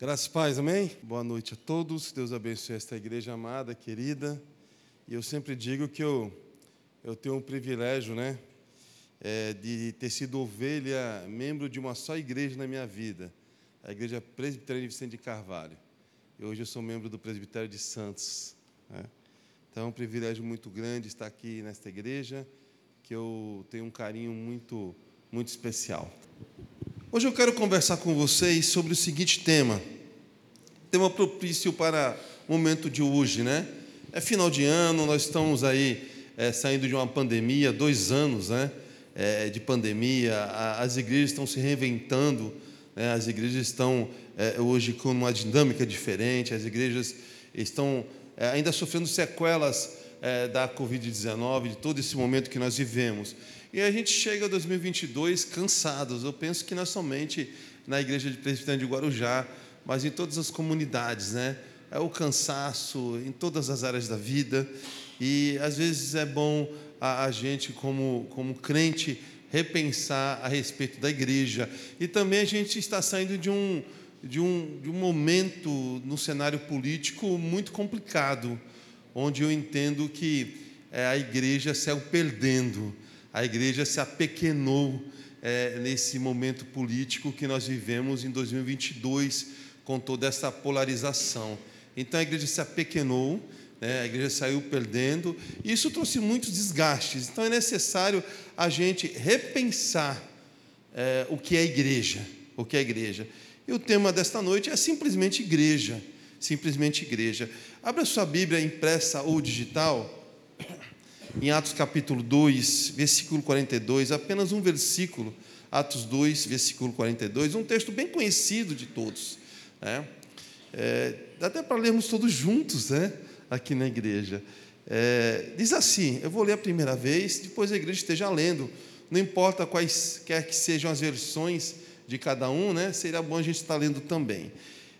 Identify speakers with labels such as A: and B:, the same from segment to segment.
A: Graças e paz, amém? Boa noite a todos. Deus abençoe esta igreja amada, querida. E eu sempre digo que eu, eu tenho um privilégio, né? É, de ter sido ovelha, membro de uma só igreja na minha vida, a Igreja Presbiteriana de Vicente de Carvalho. E hoje eu sou membro do Presbitério de Santos. Né? Então é um privilégio muito grande estar aqui nesta igreja, que eu tenho um carinho muito, muito especial. Hoje eu quero conversar com vocês sobre o seguinte tema, tema propício para o momento de hoje, né? É final de ano, nós estamos aí é, saindo de uma pandemia, dois anos, né? É, de pandemia, as igrejas estão se reinventando, né? as igrejas estão é, hoje com uma dinâmica diferente, as igrejas estão é, ainda sofrendo sequelas é, da Covid-19, de todo esse momento que nós vivemos. E a gente chega a 2022 cansados. Eu penso que não é somente na igreja de Presbiteriano de Guarujá, mas em todas as comunidades, né? É o cansaço em todas as áreas da vida. E às vezes é bom a, a gente, como, como crente, repensar a respeito da igreja. E também a gente está saindo de um, de um, de um momento no cenário político muito complicado, onde eu entendo que é, a igreja saiu perdendo a igreja se apequenou é, nesse momento político que nós vivemos em 2022, com toda essa polarização. Então a igreja se apequenou, né, a igreja saiu perdendo, e isso trouxe muitos desgastes. Então é necessário a gente repensar é, o que é igreja, o que é igreja. E o tema desta noite é simplesmente igreja, simplesmente igreja. Abra sua Bíblia impressa ou digital em Atos capítulo 2, versículo 42, apenas um versículo, Atos 2, versículo 42, um texto bem conhecido de todos. Né? É, dá até para lermos todos juntos né? aqui na igreja. É, diz assim: eu vou ler a primeira vez, depois a igreja esteja lendo. Não importa quais quer que sejam as versões de cada um, né? seria bom a gente estar lendo também.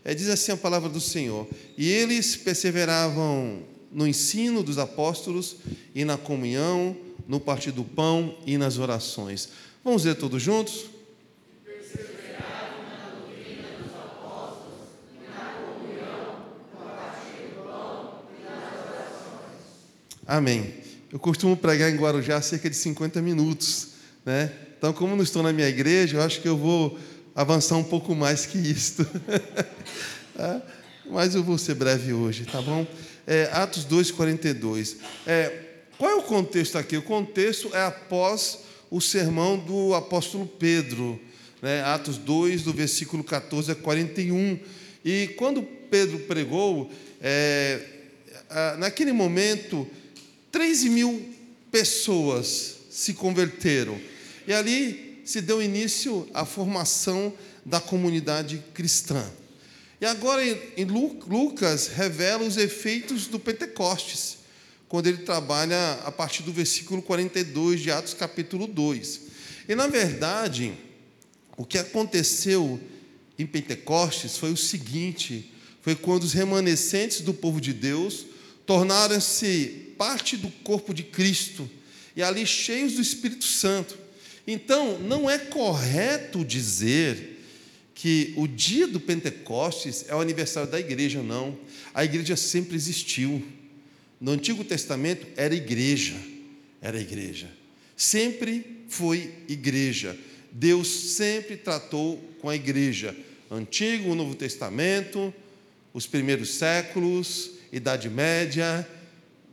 A: É, diz assim a palavra do Senhor: E eles perseveravam no ensino dos apóstolos e na comunhão, no partir do pão e nas orações. Vamos ler todos juntos? Amém. Eu costumo pregar em Guarujá cerca de 50 minutos, né? Então, como não estou na minha igreja, eu acho que eu vou avançar um pouco mais que isto. Tá? Mas eu vou ser breve hoje, tá bom? É, Atos 2,42. É, qual é o contexto aqui? O contexto é após o sermão do apóstolo Pedro, né? Atos 2, do versículo 14 a 41. E quando Pedro pregou, é, naquele momento, 13 mil pessoas se converteram. E ali se deu início à formação da comunidade cristã. E agora em Lucas revela os efeitos do Pentecostes, quando ele trabalha a partir do versículo 42 de Atos capítulo 2. E na verdade, o que aconteceu em Pentecostes foi o seguinte: foi quando os remanescentes do povo de Deus tornaram-se parte do corpo de Cristo e ali cheios do Espírito Santo. Então, não é correto dizer que o dia do Pentecostes é o aniversário da igreja, não. A igreja sempre existiu. No Antigo Testamento era igreja, era igreja. Sempre foi igreja. Deus sempre tratou com a igreja. Antigo, Novo Testamento, os primeiros séculos, Idade Média,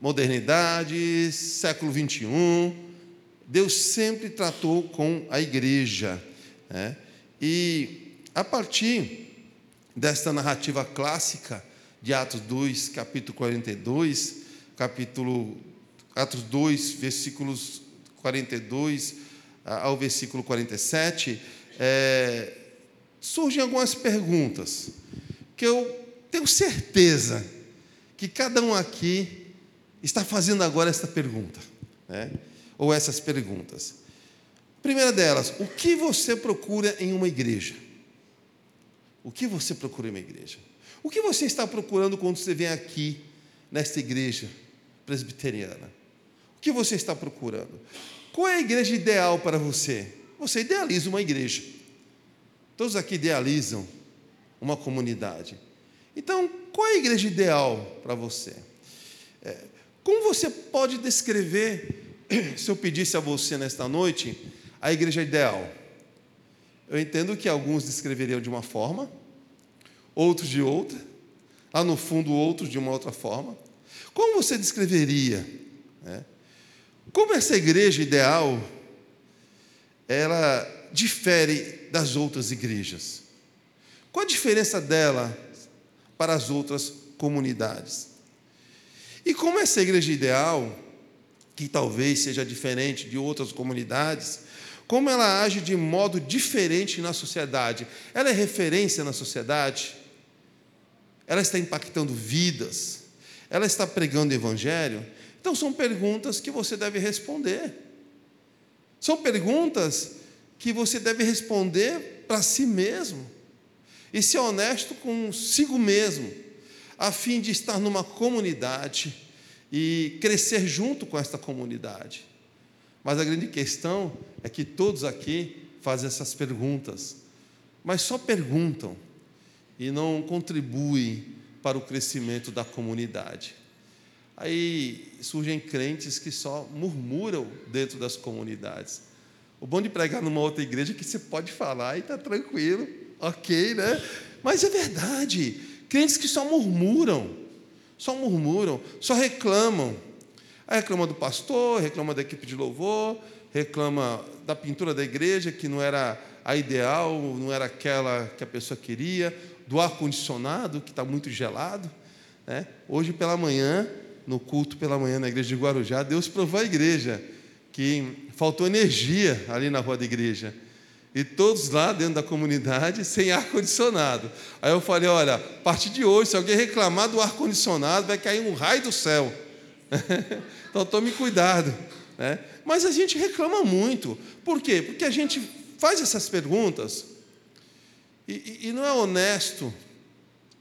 A: modernidade, século 21. Deus sempre tratou com a igreja. Né? E a partir desta narrativa clássica de Atos 2, capítulo 42, capítulo Atos 2, versículos 42 ao versículo 47, é, surgem algumas perguntas que eu tenho certeza que cada um aqui está fazendo agora essa pergunta, né? ou essas perguntas. Primeira delas, o que você procura em uma igreja? O que você procura em uma igreja? O que você está procurando quando você vem aqui, nesta igreja presbiteriana? O que você está procurando? Qual é a igreja ideal para você? Você idealiza uma igreja. Todos aqui idealizam uma comunidade. Então, qual é a igreja ideal para você? É, como você pode descrever, se eu pedisse a você nesta noite, a igreja ideal? Eu entendo que alguns descreveriam de uma forma, outros de outra, lá no fundo, outros de uma outra forma. Como você descreveria? Né? Como essa igreja ideal ela difere das outras igrejas? Qual a diferença dela para as outras comunidades? E como essa igreja ideal, que talvez seja diferente de outras comunidades, como ela age de modo diferente na sociedade? Ela é referência na sociedade? Ela está impactando vidas? Ela está pregando o evangelho? Então são perguntas que você deve responder. São perguntas que você deve responder para si mesmo e ser honesto consigo mesmo, a fim de estar numa comunidade e crescer junto com esta comunidade. Mas a grande questão é que todos aqui fazem essas perguntas, mas só perguntam e não contribuem para o crescimento da comunidade. Aí surgem crentes que só murmuram dentro das comunidades. O bom de pregar numa outra igreja é que você pode falar e está tranquilo, ok, né? Mas é verdade. Crentes que só murmuram, só murmuram, só reclamam. Aí reclama do pastor, reclama da equipe de louvor, reclama da pintura da igreja, que não era a ideal, não era aquela que a pessoa queria, do ar-condicionado, que está muito gelado. Né? Hoje pela manhã, no culto pela manhã na igreja de Guarujá, Deus provou a igreja que faltou energia ali na rua da igreja. E todos lá dentro da comunidade sem ar-condicionado. Aí eu falei: olha, a partir de hoje, se alguém reclamar do ar-condicionado, vai cair um raio do céu. então tome cuidado. Né? Mas a gente reclama muito. Por quê? Porque a gente faz essas perguntas e, e não é honesto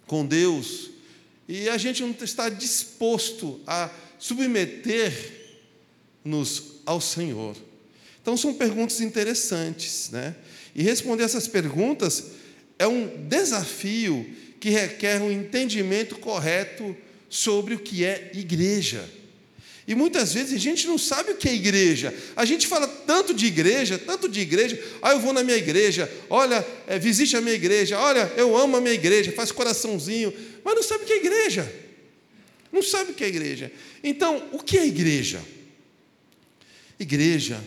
A: com Deus, e a gente não está disposto a submeter-nos ao Senhor. Então são perguntas interessantes, né? E responder essas perguntas é um desafio que requer um entendimento correto sobre o que é igreja. E muitas vezes a gente não sabe o que é igreja. A gente fala tanto de igreja, tanto de igreja. Ah, eu vou na minha igreja. Olha, é, visite a minha igreja. Olha, eu amo a minha igreja. Faz coraçãozinho. Mas não sabe o que é igreja. Não sabe o que é igreja. Então, o que é igreja? Igreja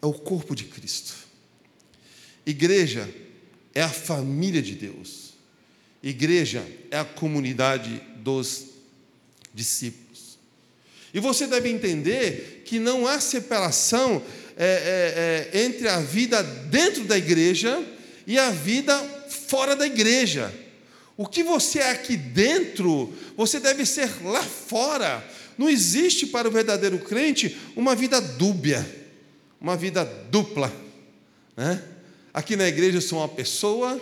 A: é o corpo de Cristo. Igreja é a família de Deus. Igreja é a comunidade dos discípulos. E você deve entender que não há separação é, é, é, entre a vida dentro da igreja e a vida fora da igreja. O que você é aqui dentro, você deve ser lá fora. Não existe para o verdadeiro crente uma vida dúbia, uma vida dupla. Né? Aqui na igreja eu sou uma pessoa,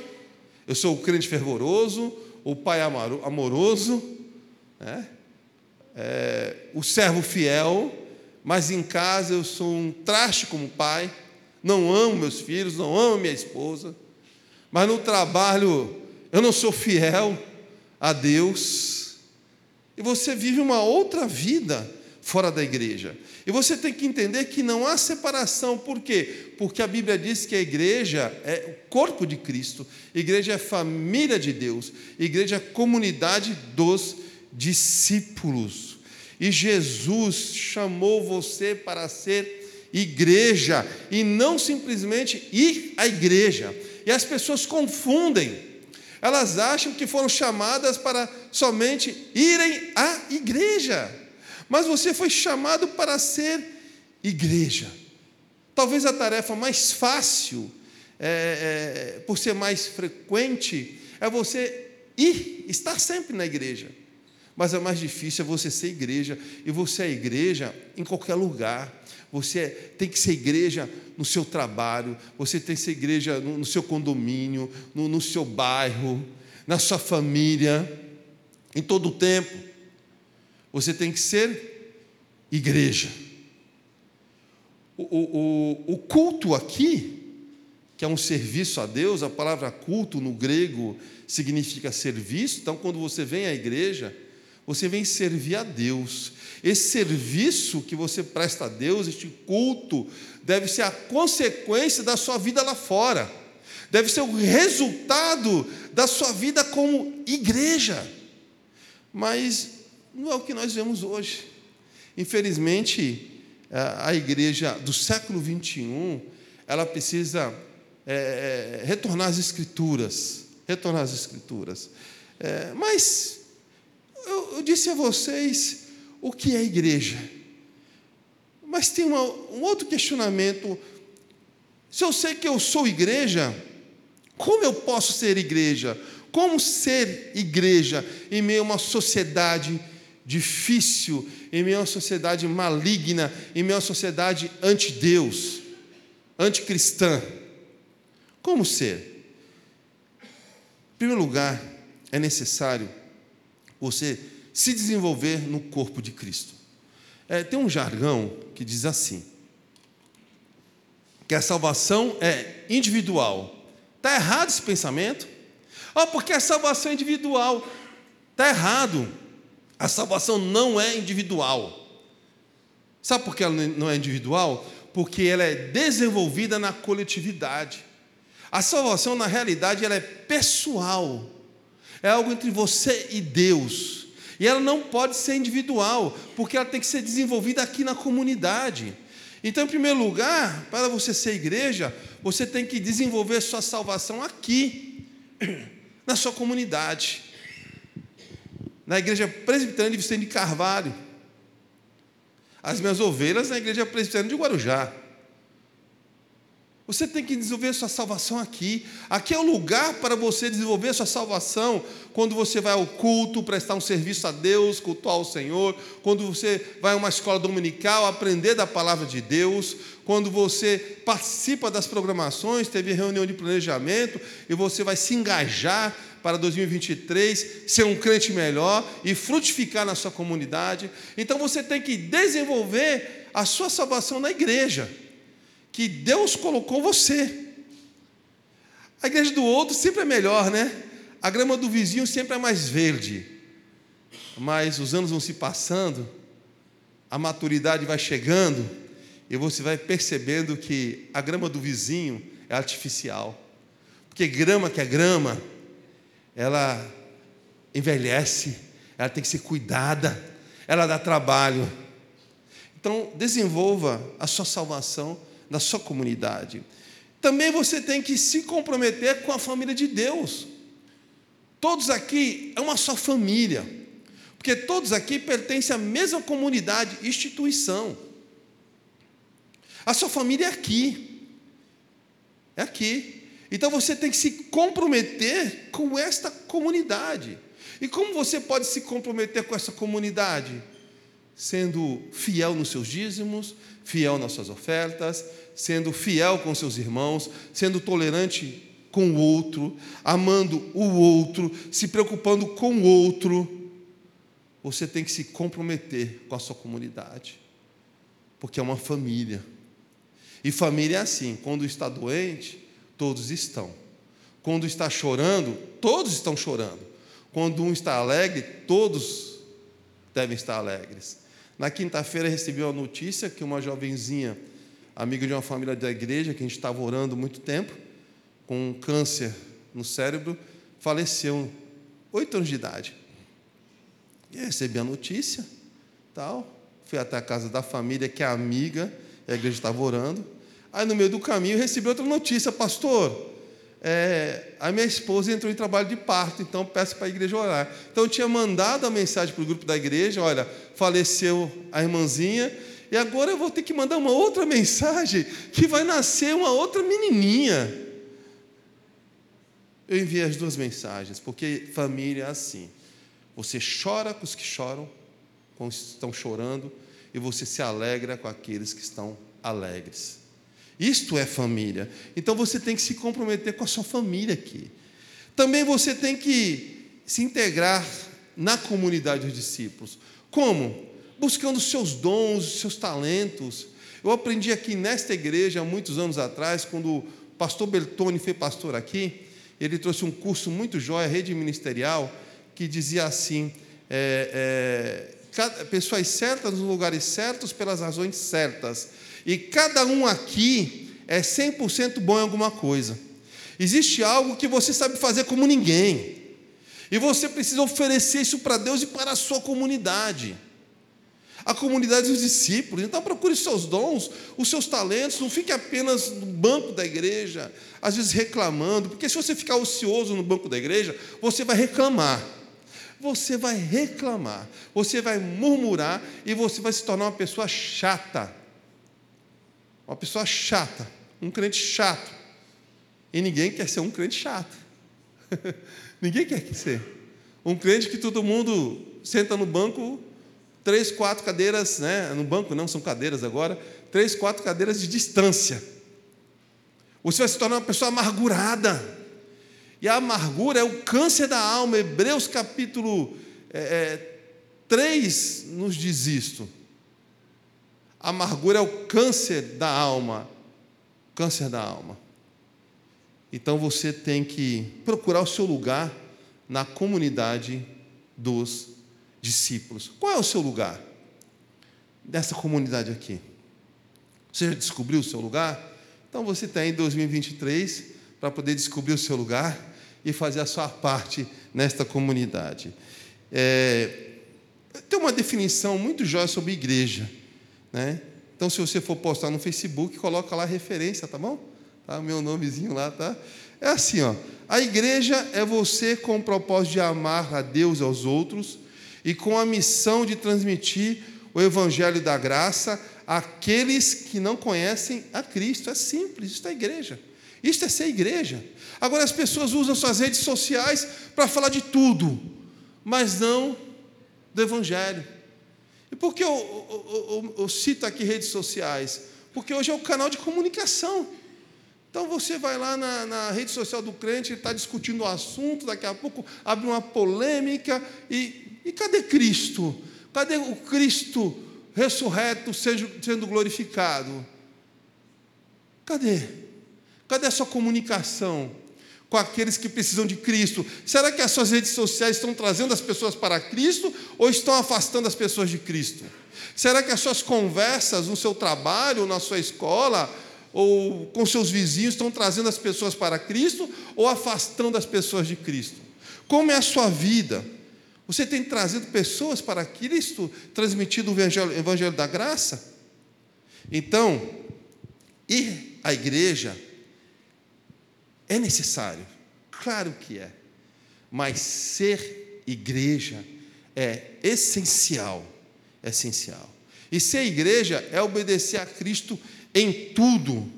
A: eu sou o crente fervoroso, o pai amoroso, né? É, o servo fiel, mas em casa eu sou um traste como pai, não amo meus filhos, não amo minha esposa, mas no trabalho eu não sou fiel a Deus, e você vive uma outra vida fora da igreja. E você tem que entender que não há separação, por quê? Porque a Bíblia diz que a igreja é o corpo de Cristo, igreja é família de Deus, igreja é comunidade dos discípulos. E Jesus chamou você para ser igreja e não simplesmente ir à igreja. E as pessoas confundem. Elas acham que foram chamadas para somente irem à igreja. Mas você foi chamado para ser igreja. Talvez a tarefa mais fácil, é, é, por ser mais frequente, é você ir, estar sempre na igreja. Mas é mais difícil é você ser igreja, e você é igreja em qualquer lugar. Você é, tem que ser igreja no seu trabalho, você tem que ser igreja no, no seu condomínio, no, no seu bairro, na sua família, em todo o tempo. Você tem que ser igreja. O, o, o culto aqui que é um serviço a Deus, a palavra culto no grego significa serviço. Então, quando você vem à igreja, você vem servir a Deus. Esse serviço que você presta a Deus, este culto, deve ser a consequência da sua vida lá fora, deve ser o resultado da sua vida como igreja. Mas não é o que nós vemos hoje. Infelizmente, a igreja do século 21, ela precisa é, é, retornar às escrituras, retornar às escrituras. É, mas eu, eu, disse a vocês o que é igreja. Mas tem uma, um outro questionamento. Se eu sei que eu sou igreja, como eu posso ser igreja? Como ser igreja em meio a uma sociedade difícil, em meio a uma sociedade maligna, em meio a uma sociedade anti-Deus, anticristã? Como ser? Em primeiro lugar, é necessário você se desenvolver no corpo de Cristo. É, tem um jargão que diz assim: que a salvação é individual. Está errado esse pensamento? Oh, porque a salvação é individual. Está errado. A salvação não é individual. Sabe por que ela não é individual? Porque ela é desenvolvida na coletividade. A salvação, na realidade, ela é pessoal. É algo entre você e Deus. E ela não pode ser individual, porque ela tem que ser desenvolvida aqui na comunidade. Então, em primeiro lugar, para você ser igreja, você tem que desenvolver sua salvação aqui, na sua comunidade. Na igreja presbiteriana de Vicente de Carvalho. As minhas ovelhas na igreja presbiteriana de Guarujá. Você tem que desenvolver sua salvação aqui. Aqui é o lugar para você desenvolver sua salvação. Quando você vai ao culto, prestar um serviço a Deus, cultuar o Senhor. Quando você vai a uma escola dominical, aprender da palavra de Deus. Quando você participa das programações, teve reunião de planejamento e você vai se engajar para 2023 ser um crente melhor e frutificar na sua comunidade. Então você tem que desenvolver a sua salvação na igreja que Deus colocou você. A igreja do outro sempre é melhor, né? A grama do vizinho sempre é mais verde. Mas os anos vão se passando, a maturidade vai chegando, e você vai percebendo que a grama do vizinho é artificial. Porque grama que é grama, ela envelhece, ela tem que ser cuidada, ela dá trabalho. Então, desenvolva a sua salvação na sua comunidade. Também você tem que se comprometer com a família de Deus. Todos aqui é uma só família, porque todos aqui pertencem à mesma comunidade, instituição. A sua família é aqui, é aqui. Então você tem que se comprometer com esta comunidade. E como você pode se comprometer com essa comunidade? Sendo fiel nos seus dízimos, fiel nas suas ofertas, sendo fiel com seus irmãos, sendo tolerante com o outro, amando o outro, se preocupando com o outro. Você tem que se comprometer com a sua comunidade, porque é uma família. E família é assim: quando está doente, todos estão. Quando está chorando, todos estão chorando. Quando um está alegre, todos devem estar alegres. Na quinta-feira recebi uma notícia que uma jovenzinha amigo de uma família da igreja, que a gente estava orando muito tempo, com um câncer no cérebro, faleceu, oito anos de idade. E recebi a notícia, tal, fui até a casa da família, que é amiga, e a igreja estava orando. Aí, no meio do caminho, recebi outra notícia, pastor, é, a minha esposa entrou em trabalho de parto, então peço para a igreja orar. Então, eu tinha mandado a mensagem para o grupo da igreja: olha, faleceu a irmãzinha, e agora eu vou ter que mandar uma outra mensagem que vai nascer uma outra menininha. Eu enviei as duas mensagens, porque família é assim. Você chora com os que choram, com os que estão chorando, e você se alegra com aqueles que estão alegres. Isto é família. Então você tem que se comprometer com a sua família aqui. Também você tem que se integrar na comunidade dos discípulos. Como? buscando os seus dons, os seus talentos. Eu aprendi aqui nesta igreja, há muitos anos atrás, quando o pastor Bertone foi pastor aqui, ele trouxe um curso muito jóia, rede ministerial, que dizia assim: é, é, pessoas certas nos lugares certos pelas razões certas. E cada um aqui é 100% bom em alguma coisa. Existe algo que você sabe fazer como ninguém. E você precisa oferecer isso para Deus e para a sua comunidade. A comunidade dos discípulos. Então procure os seus dons, os seus talentos, não fique apenas no banco da igreja, às vezes reclamando, porque se você ficar ocioso no banco da igreja, você vai reclamar. Você vai reclamar, você vai murmurar e você vai se tornar uma pessoa chata. Uma pessoa chata, um crente chato. E ninguém quer ser um crente chato. ninguém quer ser. Um crente que todo mundo senta no banco, três, quatro cadeiras, né? No banco não, são cadeiras agora, três, quatro cadeiras de distância. Você vai se tornar uma pessoa amargurada. E a amargura é o câncer da alma. Hebreus capítulo é, é, 3 nos diz isto. A amargura é o câncer da alma. Câncer da alma. Então você tem que procurar o seu lugar na comunidade dos discípulos. Qual é o seu lugar dessa comunidade aqui? Você já descobriu o seu lugar? Então você tem 2023 para poder descobrir o seu lugar e fazer a sua parte nesta comunidade. É, tem uma definição muito jóia sobre igreja. Né? Então, se você for postar no Facebook, coloca lá referência, tá bom? Tá? Meu nomezinho lá, tá? É assim, ó. A igreja é você com o propósito de amar a Deus e aos outros e com a missão de transmitir o evangelho da graça àqueles que não conhecem a Cristo. É simples, isso é igreja. Isso é ser igreja. Agora as pessoas usam suas redes sociais para falar de tudo, mas não do evangelho. E por que eu, eu, eu, eu cito aqui redes sociais? Porque hoje é o canal de comunicação. Então você vai lá na, na rede social do crente, ele está discutindo o assunto, daqui a pouco abre uma polêmica, e, e cadê Cristo? Cadê o Cristo ressurreto sendo, glorificado? Cadê? Cadê a sua comunicação com aqueles que precisam de Cristo? Será que as suas redes sociais estão trazendo as pessoas para Cristo ou estão afastando as pessoas de Cristo? Será que as suas conversas no seu trabalho, na sua escola, ou com seus vizinhos estão trazendo as pessoas para Cristo ou afastando as pessoas de Cristo? Como é a sua vida? Você tem trazido pessoas para Cristo, transmitido o evangelho, evangelho da graça? Então, ir à igreja é necessário, claro que é, mas ser igreja é essencial, é essencial. E ser igreja é obedecer a Cristo em tudo.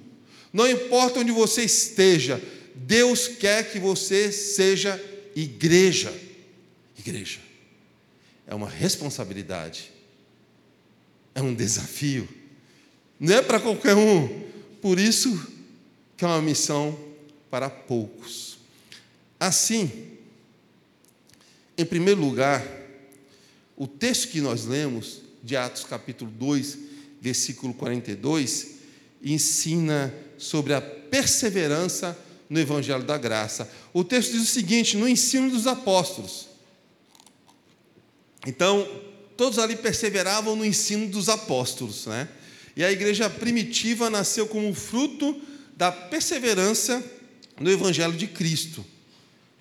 A: Não importa onde você esteja, Deus quer que você seja igreja. Igreja. É uma responsabilidade. É um desafio. Não é para qualquer um. Por isso que é uma missão para poucos. Assim, em primeiro lugar, o texto que nós lemos, de Atos capítulo 2, versículo 42, ensina sobre a perseverança no Evangelho da Graça. O texto diz o seguinte: no ensino dos apóstolos. Então, todos ali perseveravam no ensino dos apóstolos, né? E a igreja primitiva nasceu como fruto da perseverança no Evangelho de Cristo.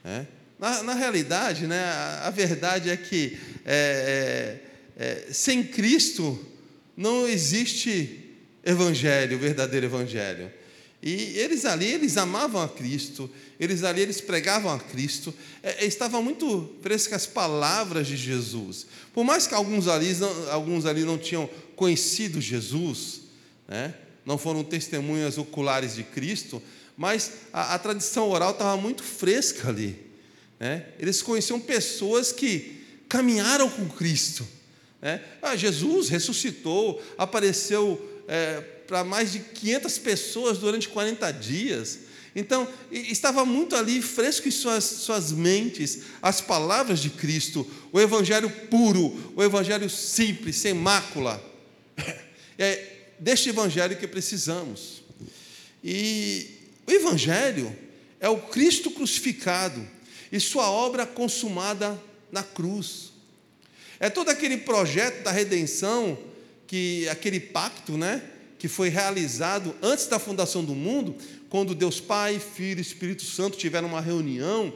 A: Né? Na, na, realidade, né, a, a, verdade é que é, é, é, sem Cristo não existe evangelho, o verdadeiro evangelho. E eles ali, eles amavam a Cristo, eles ali, eles pregavam a Cristo, é, é estavam muito frescas as palavras de Jesus. Por mais que alguns ali não, alguns ali não tinham conhecido Jesus, né, não foram testemunhas oculares de Cristo, mas a, a tradição oral estava muito fresca ali. Né? Eles conheciam pessoas que caminharam com Cristo. Né? Ah, Jesus ressuscitou, apareceu é, para mais de 500 pessoas durante 40 dias. Então, estava muito ali fresco em suas, suas mentes as palavras de Cristo, o Evangelho puro, o Evangelho simples, sem mácula. É deste Evangelho que precisamos. E O Evangelho é o Cristo crucificado e sua obra consumada na cruz. É todo aquele projeto da redenção, que aquele pacto, né, que foi realizado antes da fundação do mundo, quando Deus Pai, Filho e Espírito Santo tiveram uma reunião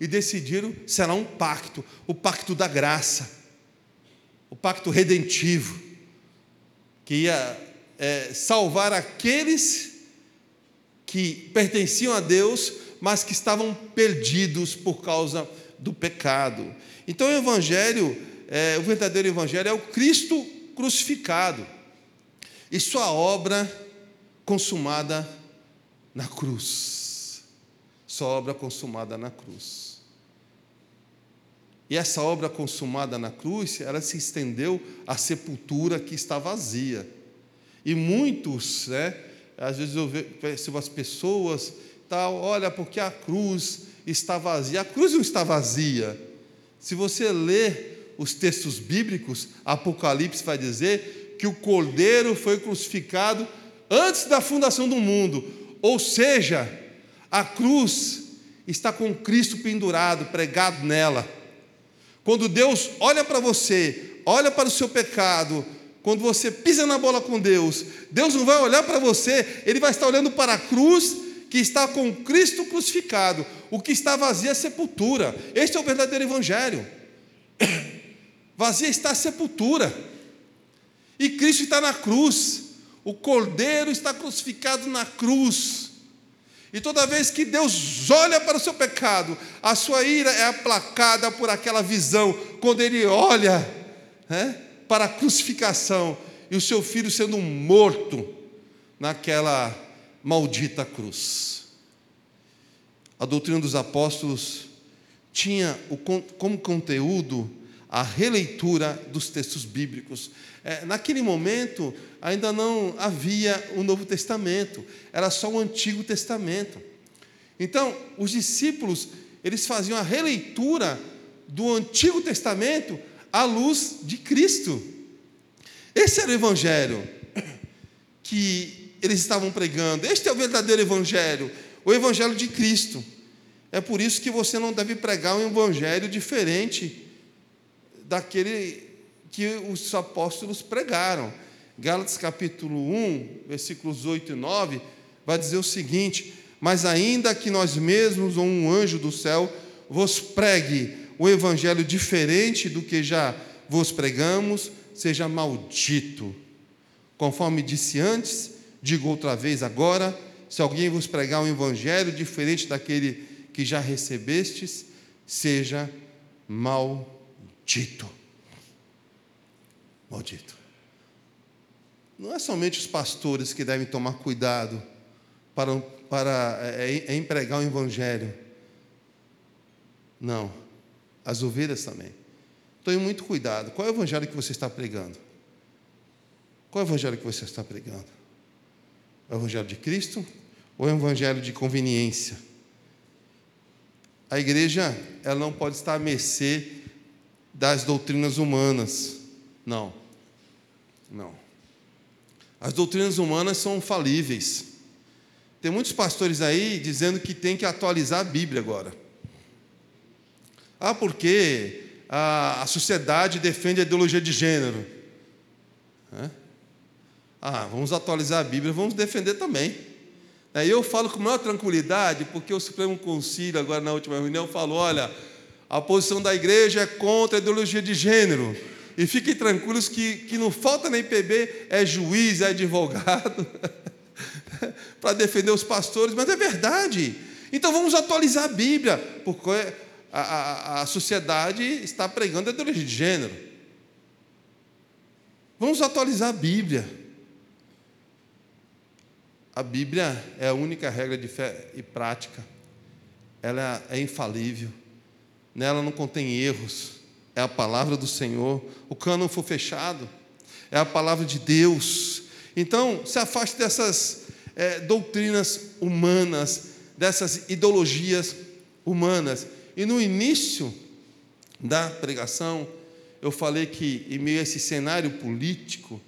A: e decidiram será um pacto, o pacto da graça, o pacto redentivo, que ia é, salvar aqueles que pertenciam a Deus, mas que estavam perdidos por causa do pecado. Então, o Evangelho, é, o verdadeiro Evangelho é o Cristo crucificado e sua obra consumada na cruz. Sua obra consumada na cruz. E essa obra consumada na cruz, ela se estendeu à sepultura que está vazia. E muitos, né, às vezes eu percebo as pessoas, tal, olha, porque a cruz está vazia. A cruz não está vazia. Se você ler os textos bíblicos, Apocalipse vai dizer que o cordeiro foi crucificado antes da fundação do mundo. Ou seja, a cruz está com Cristo pendurado, pregado nela. Quando Deus olha para você, olha para o seu pecado, quando você pisa na bola com Deus, Deus não vai olhar para você, Ele vai estar olhando para a cruz que está com Cristo crucificado. O que está vazio é a sepultura. Este é o verdadeiro Evangelho. Vazia está a sepultura. E Cristo está na cruz. O Cordeiro está crucificado na cruz. E toda vez que Deus olha para o seu pecado, a sua ira é aplacada por aquela visão, quando Ele olha né, para a crucificação e o seu filho sendo morto naquela maldita cruz. A doutrina dos apóstolos tinha como conteúdo a releitura dos textos bíblicos. É, naquele momento, ainda não havia o Novo Testamento, era só o Antigo Testamento. Então, os discípulos, eles faziam a releitura do Antigo Testamento à luz de Cristo. Esse era o Evangelho que eles estavam pregando. Este é o verdadeiro Evangelho, o Evangelho de Cristo. É por isso que você não deve pregar um Evangelho diferente daquele que os apóstolos pregaram. Gálatas capítulo 1, versículos 8 e 9, vai dizer o seguinte: Mas ainda que nós mesmos ou um anjo do céu vos pregue o evangelho diferente do que já vos pregamos, seja maldito. Conforme disse antes, Digo outra vez agora: se alguém vos pregar um evangelho diferente daquele que já recebestes, seja maldito. Maldito. Não é somente os pastores que devem tomar cuidado para, para é, é, empregar o evangelho. Não. As ovelhas também. Tome muito cuidado. Qual é o evangelho que você está pregando? Qual é o evangelho que você está pregando? É o Evangelho de Cristo ou é o Evangelho de conveniência? A igreja ela não pode estar à mercê das doutrinas humanas. Não. Não. As doutrinas humanas são falíveis. Tem muitos pastores aí dizendo que tem que atualizar a Bíblia agora. Ah, porque a, a sociedade defende a ideologia de gênero. É? Ah, vamos atualizar a Bíblia, vamos defender também. Aí eu falo com maior tranquilidade, porque o Supremo Concílio, agora na última reunião, falou: olha, a posição da igreja é contra a ideologia de gênero. E fiquem tranquilos que, que não falta nem PB, é juiz, é advogado, para defender os pastores, mas é verdade. Então vamos atualizar a Bíblia, porque a, a, a sociedade está pregando a ideologia de gênero. Vamos atualizar a Bíblia. A Bíblia é a única regra de fé e prática. Ela é infalível. Nela não contém erros. É a palavra do Senhor. O cano foi fechado. É a palavra de Deus. Então, se afaste dessas é, doutrinas humanas, dessas ideologias humanas. E no início da pregação, eu falei que, em meio a esse cenário político,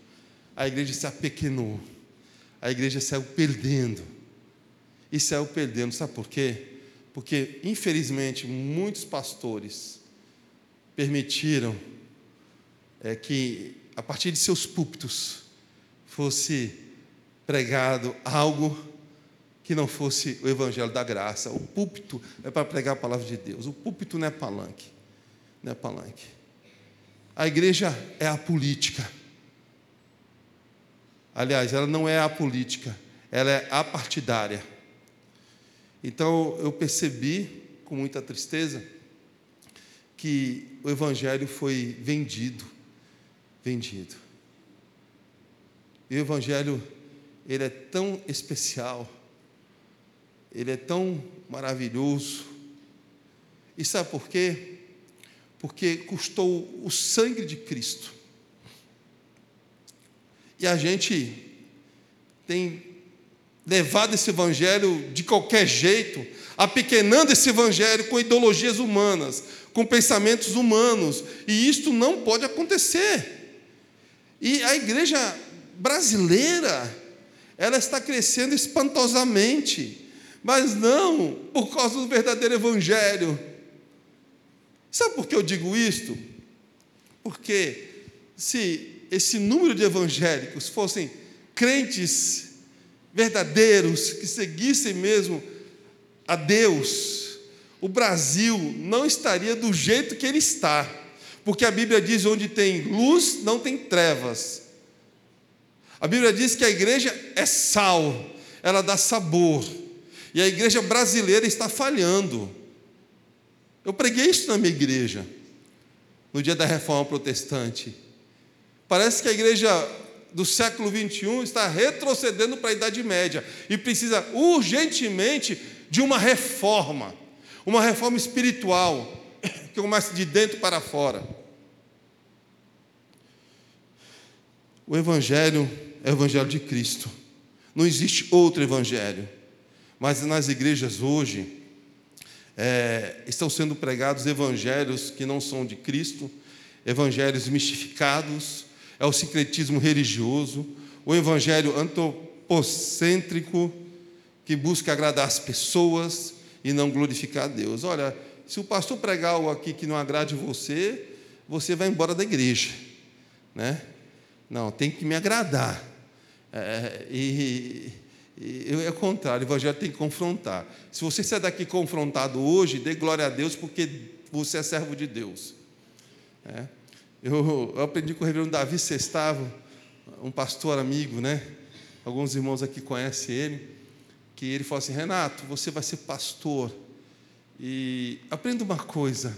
A: a igreja se apequenou a igreja saiu perdendo. e saiu perdendo. Sabe por quê? Porque, infelizmente, muitos pastores permitiram é, que, a partir de seus púlpitos, fosse pregado algo que não fosse o evangelho da graça. O púlpito é para pregar a palavra de Deus. O púlpito não é palanque. Não é palanque. A igreja é a política. Aliás, ela não é a política, ela é a partidária. Então eu percebi com muita tristeza que o evangelho foi vendido, vendido. E o evangelho ele é tão especial, ele é tão maravilhoso. E sabe por quê? Porque custou o sangue de Cristo. E a gente tem levado esse evangelho de qualquer jeito, apequenando esse evangelho com ideologias humanas, com pensamentos humanos, e isto não pode acontecer. E a igreja brasileira, ela está crescendo espantosamente, mas não por causa do verdadeiro evangelho. Sabe por que eu digo isto? Porque se esse número de evangélicos fossem crentes verdadeiros, que seguissem mesmo a Deus, o Brasil não estaria do jeito que ele está, porque a Bíblia diz: onde tem luz, não tem trevas. A Bíblia diz que a igreja é sal, ela dá sabor, e a igreja brasileira está falhando. Eu preguei isso na minha igreja, no dia da reforma protestante. Parece que a igreja do século 21 está retrocedendo para a Idade Média e precisa urgentemente de uma reforma, uma reforma espiritual que comece de dentro para fora. O Evangelho é o Evangelho de Cristo. Não existe outro Evangelho. Mas nas igrejas hoje é, estão sendo pregados evangelhos que não são de Cristo, evangelhos mistificados, é o sincretismo religioso, o evangelho antropocêntrico, que busca agradar as pessoas e não glorificar Deus. Olha, se o pastor pregar algo aqui que não agrade você, você vai embora da igreja. Né? Não, tem que me agradar. É, e, e é o contrário, o evangelho tem que confrontar. Se você sair daqui confrontado hoje, dê glória a Deus, porque você é servo de Deus. É. Eu, eu, aprendi com o reverendo Davi Sestavo, um pastor amigo, né? Alguns irmãos aqui conhecem ele, que ele falou assim: Renato, você vai ser pastor. E aprenda uma coisa.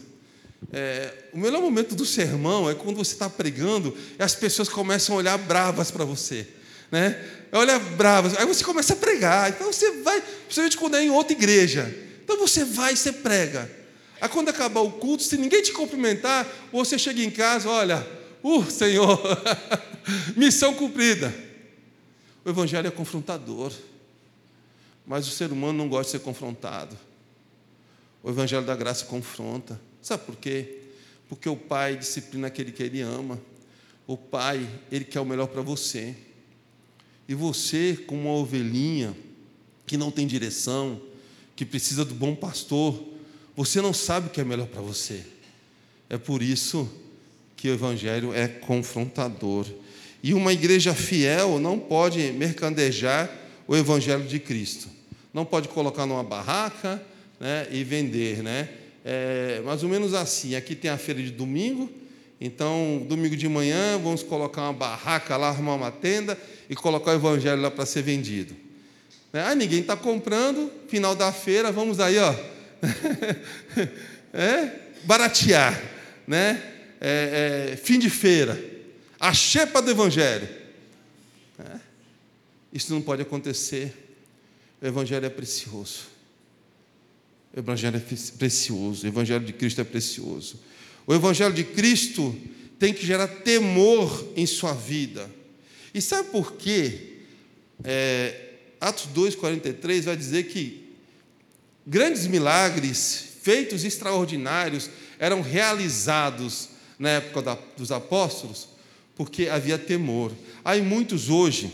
A: É, o melhor momento do sermão é quando você está pregando e as pessoas começam a olhar bravas para você. Né? Olha bravas. Aí você começa a pregar. Então você vai, principalmente quando é em outra igreja. Então você vai e você prega. Aí quando acabar o culto, se ninguém te cumprimentar, você chega em casa, olha, uh, Senhor, missão cumprida. O Evangelho é confrontador, mas o ser humano não gosta de ser confrontado. O Evangelho da graça confronta. Sabe por quê? Porque o Pai disciplina aquele que Ele ama. O Pai, Ele quer o melhor para você. E você, como uma ovelhinha que não tem direção, que precisa do bom pastor, você não sabe o que é melhor para você. É por isso que o Evangelho é confrontador. E uma igreja fiel não pode mercandejar o Evangelho de Cristo. Não pode colocar numa barraca né, e vender. Né? É mais ou menos assim. Aqui tem a feira de domingo. Então, domingo de manhã, vamos colocar uma barraca lá, arrumar uma tenda e colocar o Evangelho lá para ser vendido. Né? Ah, ninguém está comprando, final da feira, vamos aí, ó é, baratear, né? É, é, fim de feira, a xepa do Evangelho. É. Isso não pode acontecer. O Evangelho é precioso. O Evangelho é precioso. O Evangelho de Cristo é precioso. O Evangelho de Cristo tem que gerar temor em sua vida. E sabe por quê? É, Atos 2,43 vai dizer que Grandes milagres, feitos extraordinários, eram realizados na época da, dos apóstolos, porque havia temor. Há muitos hoje,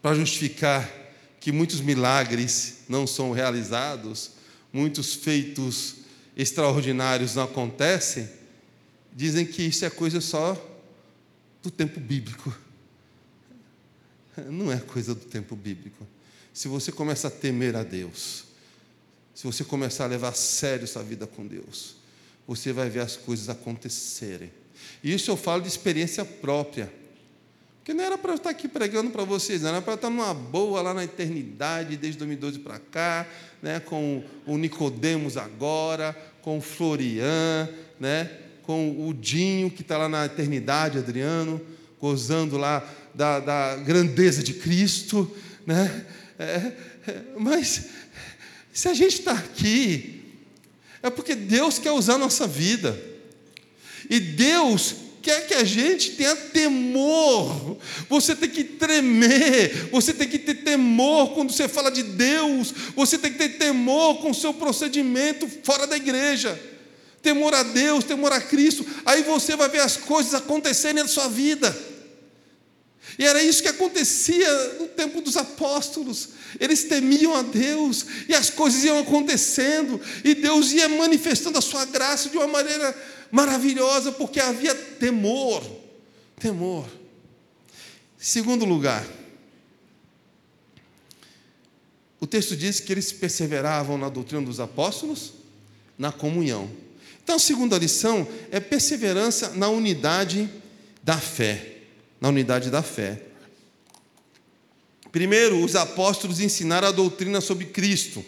A: para justificar que muitos milagres não são realizados, muitos feitos extraordinários não acontecem, dizem que isso é coisa só do tempo bíblico. Não é coisa do tempo bíblico. Se você começa a temer a Deus, se você começar a levar a sério sua vida com Deus, você vai ver as coisas acontecerem. E isso eu falo de experiência própria. Porque não era para eu estar aqui pregando para vocês, não era para estar numa boa lá na eternidade, desde 2012 para cá, né, com o Nicodemos agora, com o Florian, né, com o Dinho, que está lá na eternidade, Adriano, gozando lá da, da grandeza de Cristo. Né? É, é, mas se a gente está aqui, é porque Deus quer usar a nossa vida. E Deus quer que a gente tenha temor. Você tem que tremer, você tem que ter temor quando você fala de Deus, você tem que ter temor com o seu procedimento fora da igreja. Temor a Deus, temor a Cristo, aí você vai ver as coisas acontecerem na sua vida. E era isso que acontecia no tempo dos apóstolos. Eles temiam a Deus e as coisas iam acontecendo, e Deus ia manifestando a sua graça de uma maneira maravilhosa, porque havia temor. Temor. Segundo lugar, o texto diz que eles perseveravam na doutrina dos apóstolos, na comunhão. Então, a segunda lição é perseverança na unidade da fé na unidade da fé. Primeiro, os apóstolos ensinaram a doutrina sobre Cristo,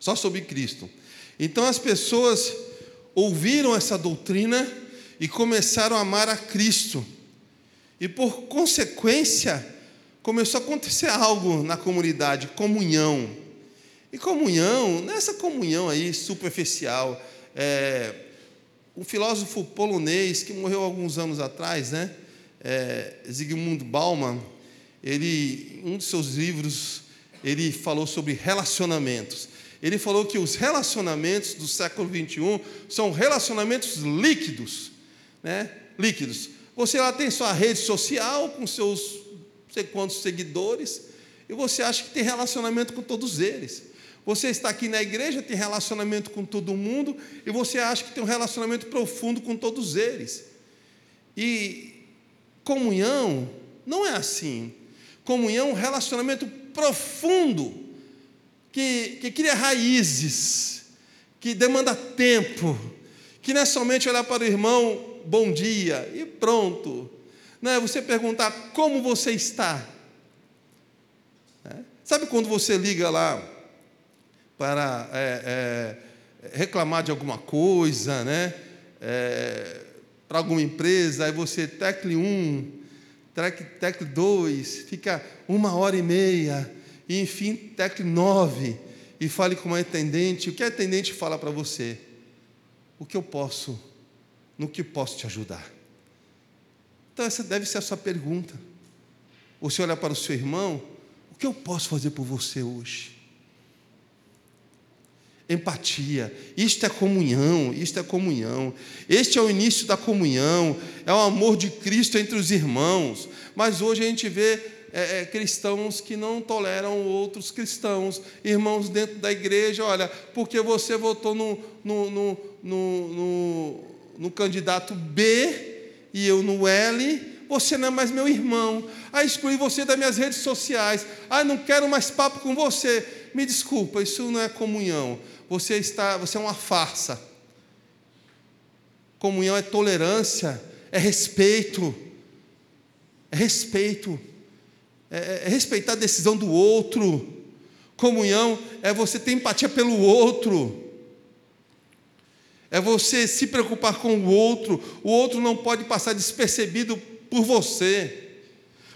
A: só sobre Cristo. Então as pessoas ouviram essa doutrina e começaram a amar a Cristo. E por consequência, começou a acontecer algo na comunidade, comunhão. E comunhão, nessa comunhão aí superficial, é, um filósofo polonês que morreu alguns anos atrás, né? É, Zygmunt Bauman, ele, um de seus livros, ele falou sobre relacionamentos. Ele falou que os relacionamentos do século 21 são relacionamentos líquidos, né? Líquidos. Você lá tem sua rede social com seus não sei quantos seguidores e você acha que tem relacionamento com todos eles. Você está aqui na igreja, tem relacionamento com todo mundo e você acha que tem um relacionamento profundo com todos eles. E Comunhão não é assim. Comunhão é um relacionamento profundo, que, que cria raízes, que demanda tempo, que não é somente olhar para o irmão, bom dia, e pronto. Não é você perguntar como você está. É? Sabe quando você liga lá para é, é, reclamar de alguma coisa, né? É, para alguma empresa, aí você tecle um, tecle dois, fica uma hora e meia, e enfim, tecle nove, e fale com uma atendente. O que a atendente fala para você? O que eu posso, no que posso te ajudar? Então, essa deve ser a sua pergunta. Você olhar para o seu irmão, o que eu posso fazer por você hoje? Empatia. Isto é comunhão, isto é comunhão. Este é o início da comunhão, é o amor de Cristo entre os irmãos. Mas hoje a gente vê é, é, cristãos que não toleram outros cristãos, irmãos dentro da igreja, olha, porque você votou no, no, no, no, no, no candidato B e eu no L, você não é mais meu irmão. Ah, excluí você das minhas redes sociais. Ah, não quero mais papo com você. Me desculpa, isso não é comunhão você está, você é uma farsa. Comunhão é tolerância, é respeito, é respeito, é, é respeitar a decisão do outro. Comunhão é você ter empatia pelo outro. É você se preocupar com o outro. O outro não pode passar despercebido por você.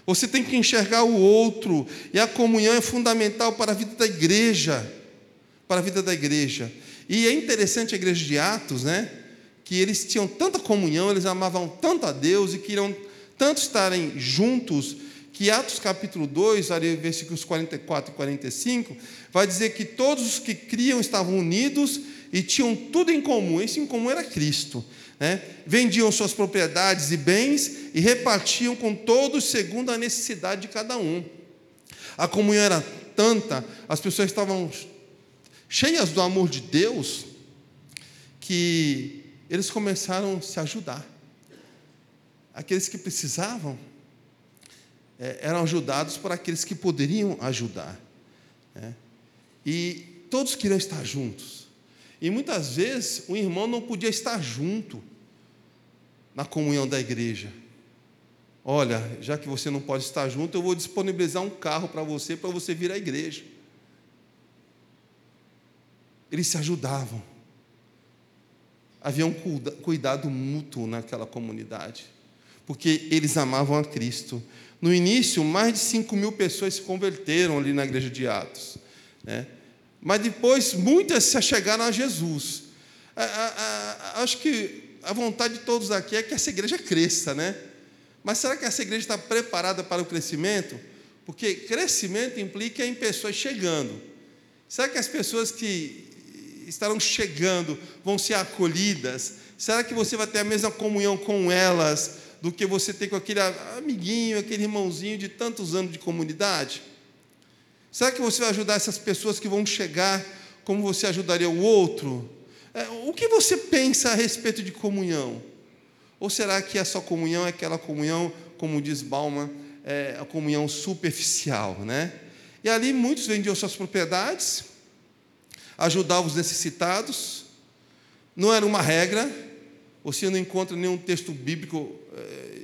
A: Você tem que enxergar o outro. E a comunhão é fundamental para a vida da igreja para a vida da igreja. E é interessante a igreja de Atos, né? Que eles tinham tanta comunhão, eles amavam tanto a Deus e queriam tanto estarem juntos, que Atos capítulo 2, ali, versículos 44 e 45, vai dizer que todos os que criam estavam unidos e tinham tudo em comum. Esse em comum era Cristo. Né? Vendiam suas propriedades e bens e repartiam com todos segundo a necessidade de cada um. A comunhão era tanta, as pessoas estavam cheias do amor de Deus, que eles começaram a se ajudar. Aqueles que precisavam é, eram ajudados por aqueles que poderiam ajudar. Né? E todos queriam estar juntos. E muitas vezes o irmão não podia estar junto na comunhão da igreja. Olha, já que você não pode estar junto, eu vou disponibilizar um carro para você, para você vir à igreja. Eles se ajudavam. Havia um cuidado mútuo naquela comunidade, porque eles amavam a Cristo. No início, mais de 5 mil pessoas se converteram ali na igreja de Atos. Né? Mas depois, muitas se chegaram a Jesus. acho que a vontade de todos aqui é que essa igreja cresça, né? Mas será que essa igreja está preparada para o crescimento? Porque crescimento implica em pessoas chegando. Será que as pessoas que estarão chegando vão ser acolhidas? Será que você vai ter a mesma comunhão com elas do que você tem com aquele amiguinho, aquele irmãozinho de tantos anos de comunidade? Será que você vai ajudar essas pessoas que vão chegar como você ajudaria o outro? É, o que você pensa a respeito de comunhão? Ou será que a sua comunhão é aquela comunhão, como diz Bauman, é a comunhão superficial, né? E ali muitos vendiam suas propriedades, ajudavam os necessitados, não era uma regra, você não encontra nenhum texto bíblico, é,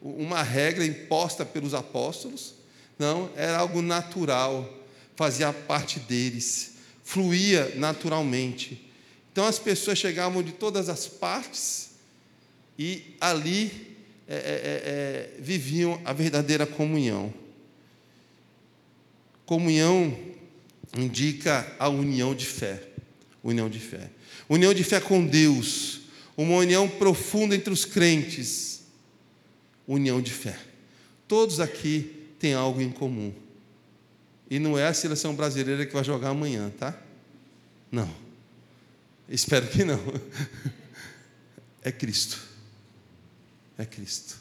A: uma regra imposta pelos apóstolos, não, era algo natural, fazia parte deles, fluía naturalmente. Então as pessoas chegavam de todas as partes, e ali é, é, é, viviam a verdadeira comunhão. Comunhão indica a união de fé. União de fé. União de fé com Deus. Uma união profunda entre os crentes. União de fé. Todos aqui têm algo em comum. E não é a seleção brasileira que vai jogar amanhã, tá? Não. Espero que não. É Cristo é Cristo.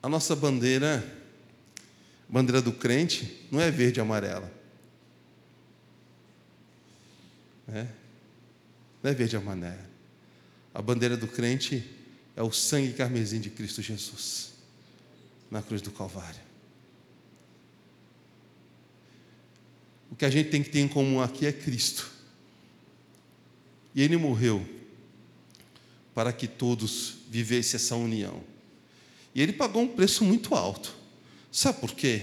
A: A nossa bandeira, bandeira do crente, não é verde e amarela. É? Não é verde e amarela. A bandeira do crente é o sangue carmesim de Cristo Jesus, na cruz do Calvário. O que a gente tem que ter em comum aqui é Cristo. E Ele morreu para que todos vivessem essa união. E ele pagou um preço muito alto. Sabe por quê?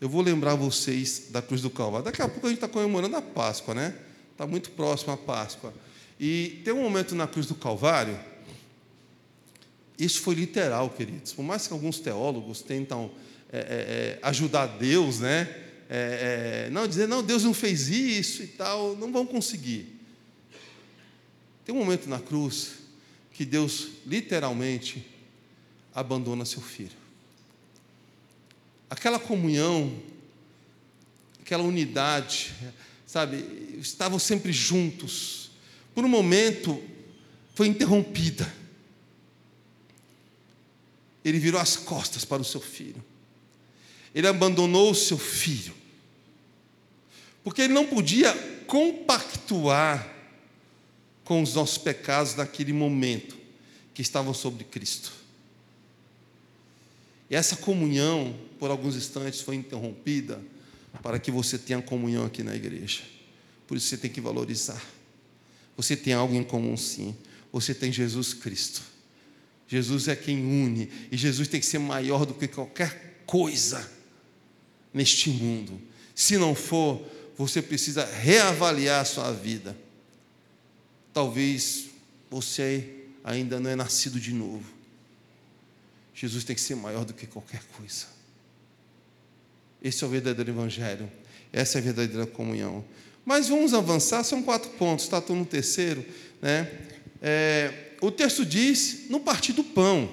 A: Eu vou lembrar vocês da cruz do Calvário. Daqui a pouco a gente está comemorando a Páscoa, né? Está muito próximo a Páscoa. E tem um momento na cruz do Calvário, isso foi literal, queridos. Por mais que alguns teólogos tentam é, é, é ajudar Deus, né? É, é, não dizer, não, Deus não fez isso e tal, não vão conseguir. Tem um momento na cruz que Deus literalmente abandona seu filho. Aquela comunhão, aquela unidade, sabe, estavam sempre juntos. Por um momento foi interrompida. Ele virou as costas para o seu filho. Ele abandonou o seu filho. Porque ele não podia compactuar com os nossos pecados naquele momento que estavam sobre Cristo. E essa comunhão, por alguns instantes, foi interrompida para que você tenha comunhão aqui na igreja. Por isso você tem que valorizar. Você tem algo em comum, sim. Você tem Jesus Cristo. Jesus é quem une, e Jesus tem que ser maior do que qualquer coisa neste mundo. Se não for, você precisa reavaliar a sua vida Talvez você ainda não é nascido de novo. Jesus tem que ser maior do que qualquer coisa. Esse é o verdadeiro Evangelho. Essa é a verdadeira comunhão. Mas vamos avançar, são quatro pontos, está Estou no terceiro. Né? É, o texto diz: no partir do pão.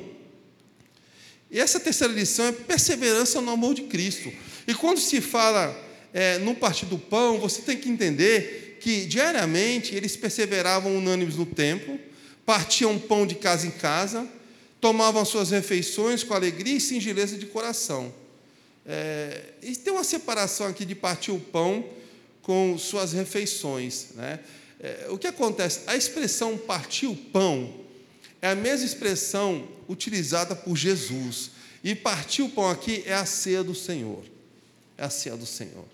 A: E essa terceira lição é perseverança no amor de Cristo. E quando se fala é, no partir do pão, você tem que entender que diariamente eles perseveravam unânimes no templo, partiam pão de casa em casa, tomavam suas refeições com alegria e singeleza de coração. É, e tem uma separação aqui de partir o pão com suas refeições. Né? É, o que acontece? A expressão partir o pão é a mesma expressão utilizada por Jesus. E partir o pão aqui é a ceia do Senhor. É a ceia do Senhor.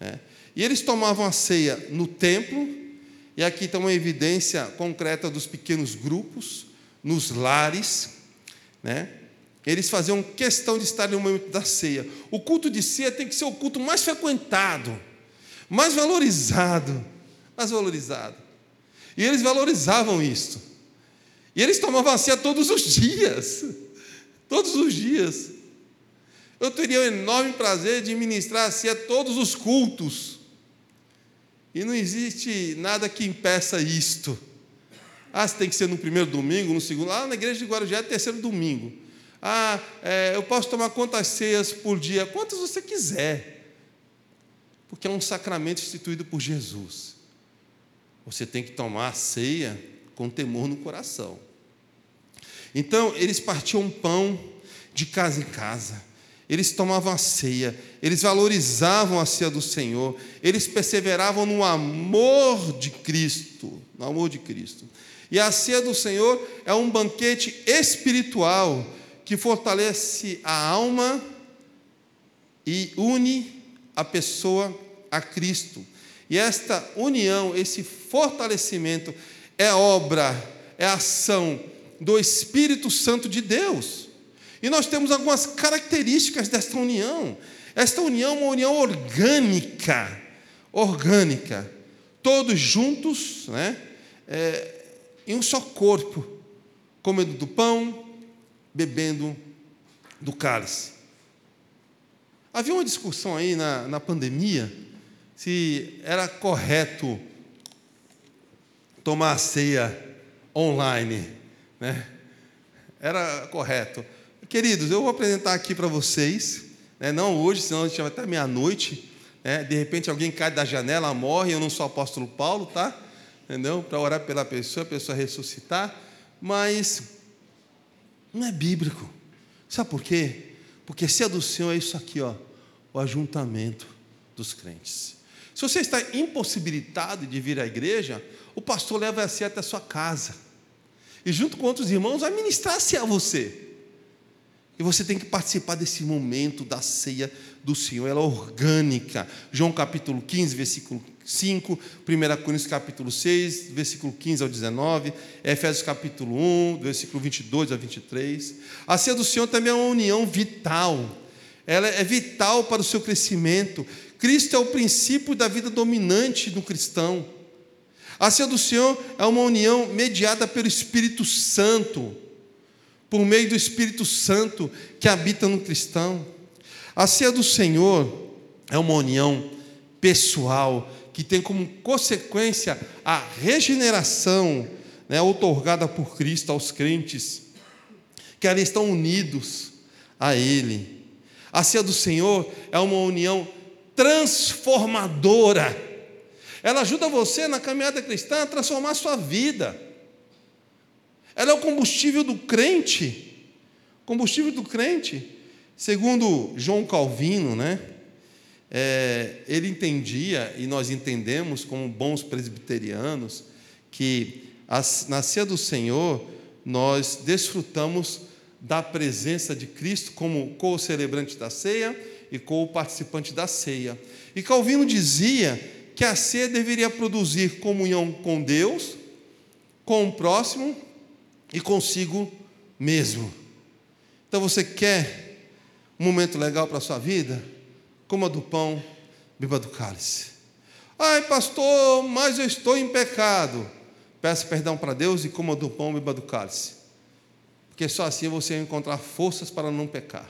A: Né? E eles tomavam a ceia no templo, e aqui está uma evidência concreta dos pequenos grupos, nos lares. Né? Eles faziam questão de estar no momento da ceia. O culto de ceia tem que ser o culto mais frequentado, mais valorizado. Mais valorizado. E eles valorizavam isso. E eles tomavam a ceia todos os dias. Todos os dias. Eu teria o enorme prazer de ministrar a ceia todos os cultos. E não existe nada que impeça isto. Ah, se tem que ser no primeiro domingo, no segundo. Ah, na igreja de Guarujá é terceiro domingo. Ah, é, eu posso tomar quantas ceias por dia? Quantas você quiser. Porque é um sacramento instituído por Jesus. Você tem que tomar a ceia com temor no coração. Então, eles partiam pão de casa em casa, eles tomavam a ceia, eles valorizavam a ceia do Senhor, eles perseveravam no amor de Cristo, no amor de Cristo. E a ceia do Senhor é um banquete espiritual que fortalece a alma e une a pessoa a Cristo. E esta união, esse fortalecimento, é obra, é ação do Espírito Santo de Deus. E nós temos algumas características desta união. Esta união é uma união orgânica, orgânica, todos juntos, né, é, em um só corpo, comendo do pão, bebendo do cálice. Havia uma discussão aí na, na pandemia se era correto tomar a ceia online. Né? Era correto. Queridos, eu vou apresentar aqui para vocês, né? não hoje, senão a gente vai até meia-noite. Né? De repente alguém cai da janela, morre, eu não sou apóstolo Paulo, tá? Entendeu? Para orar pela pessoa, a pessoa ressuscitar. Mas não é bíblico. Sabe por quê? Porque se do Senhor, é isso aqui, ó, o ajuntamento dos crentes. Se você está impossibilitado de vir à igreja, o pastor leva você até a sua casa e junto com outros irmãos vai ministrar-se a você. E você tem que participar desse momento da ceia do Senhor, ela é orgânica. João capítulo 15, versículo 5, 1 Coríntios capítulo 6, versículo 15 ao 19, Efésios capítulo 1, versículo 22 a 23. A ceia do Senhor também é uma união vital. Ela é vital para o seu crescimento. Cristo é o princípio da vida dominante do cristão. A ceia do Senhor é uma união mediada pelo Espírito Santo, por meio do Espírito Santo que habita no cristão. A ceia do Senhor é uma união pessoal que tem como consequência a regeneração né, otorgada por Cristo aos crentes, que ali estão unidos a Ele. A ceia do Senhor é uma união transformadora ela ajuda você na caminhada cristã a transformar a sua vida. Ela é o combustível do crente. Combustível do crente. Segundo João Calvino, né? É, ele entendia, e nós entendemos como bons presbiterianos, que na ceia do Senhor nós desfrutamos da presença de Cristo como co-celebrante da ceia e co-participante da ceia. E Calvino dizia que a ceia deveria produzir comunhão com Deus, com o próximo e consigo mesmo. Então você quer um momento legal para a sua vida? Coma do pão, beba do cálice. Ai, pastor, mas eu estou em pecado. Peça perdão para Deus e coma do pão, beba do cálice. Porque só assim você vai encontrar forças para não pecar.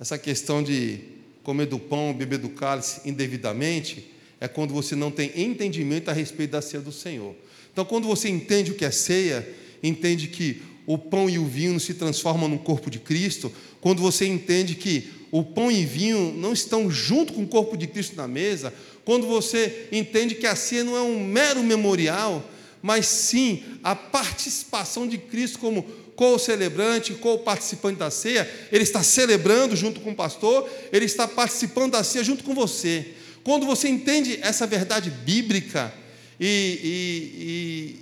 A: Essa questão de comer do pão, beber do cálice indevidamente, é quando você não tem entendimento a respeito da ceia do Senhor. Então, quando você entende o que é ceia, entende que o pão e o vinho se transformam no corpo de Cristo, quando você entende que o pão e vinho não estão junto com o corpo de Cristo na mesa, quando você entende que a ceia não é um mero memorial, mas sim a participação de Cristo como co-celebrante, co-participante da ceia, ele está celebrando junto com o pastor, ele está participando da ceia junto com você. Quando você entende essa verdade bíblica e,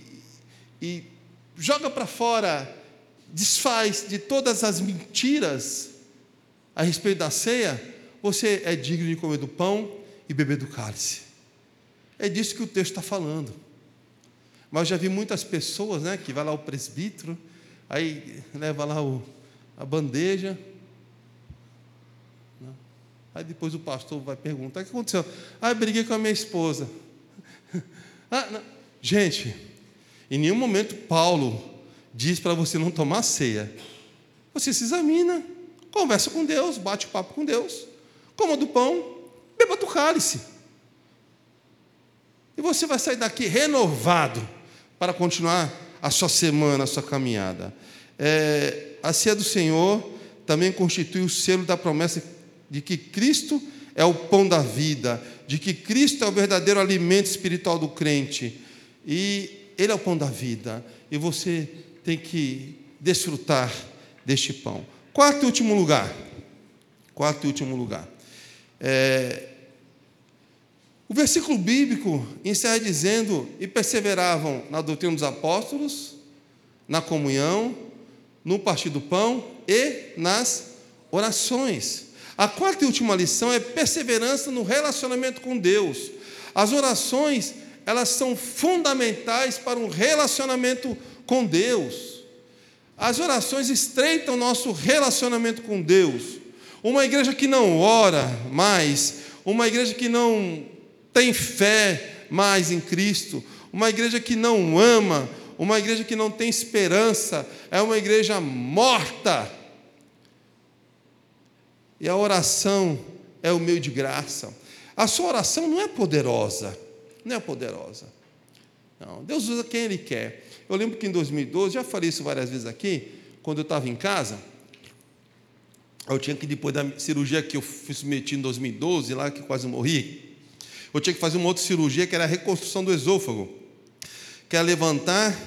A: e, e, e joga para fora, desfaz de todas as mentiras a respeito da ceia, você é digno de comer do pão e beber do cálice. É disso que o texto está falando. Mas eu já vi muitas pessoas, né, que vai lá o presbítero, aí leva lá o, a bandeja, né? aí depois o pastor vai perguntar: o que aconteceu? Ah, briguei com a minha esposa. ah, Gente, em nenhum momento Paulo diz para você não tomar ceia. Você se examina, conversa com Deus, bate papo com Deus, coma do pão, beba do cálice. E você vai sair daqui renovado para continuar a sua semana, a sua caminhada. É, a ceia do Senhor também constitui o selo da promessa de que Cristo é o pão da vida, de que Cristo é o verdadeiro alimento espiritual do crente. E Ele é o pão da vida. E você tem que desfrutar deste pão. Quarto e último lugar. Quarto e último lugar. É, o versículo bíblico encerra dizendo: E perseveravam na doutrina dos apóstolos, na comunhão, no partir do pão e nas orações. A quarta e última lição é perseverança no relacionamento com Deus. As orações, elas são fundamentais para um relacionamento com Deus. As orações estreitam nosso relacionamento com Deus. Uma igreja que não ora mais, uma igreja que não tem fé mais em Cristo, uma igreja que não ama, uma igreja que não tem esperança, é uma igreja morta. E a oração é o meio de graça. A sua oração não é poderosa, não é poderosa. Não, Deus usa quem Ele quer. Eu lembro que em 2012, já falei isso várias vezes aqui, quando eu estava em casa, eu tinha que, depois da cirurgia que eu fui submetido em 2012, lá que quase morri, eu tinha que fazer uma outra cirurgia que era a reconstrução do esôfago, que era levantar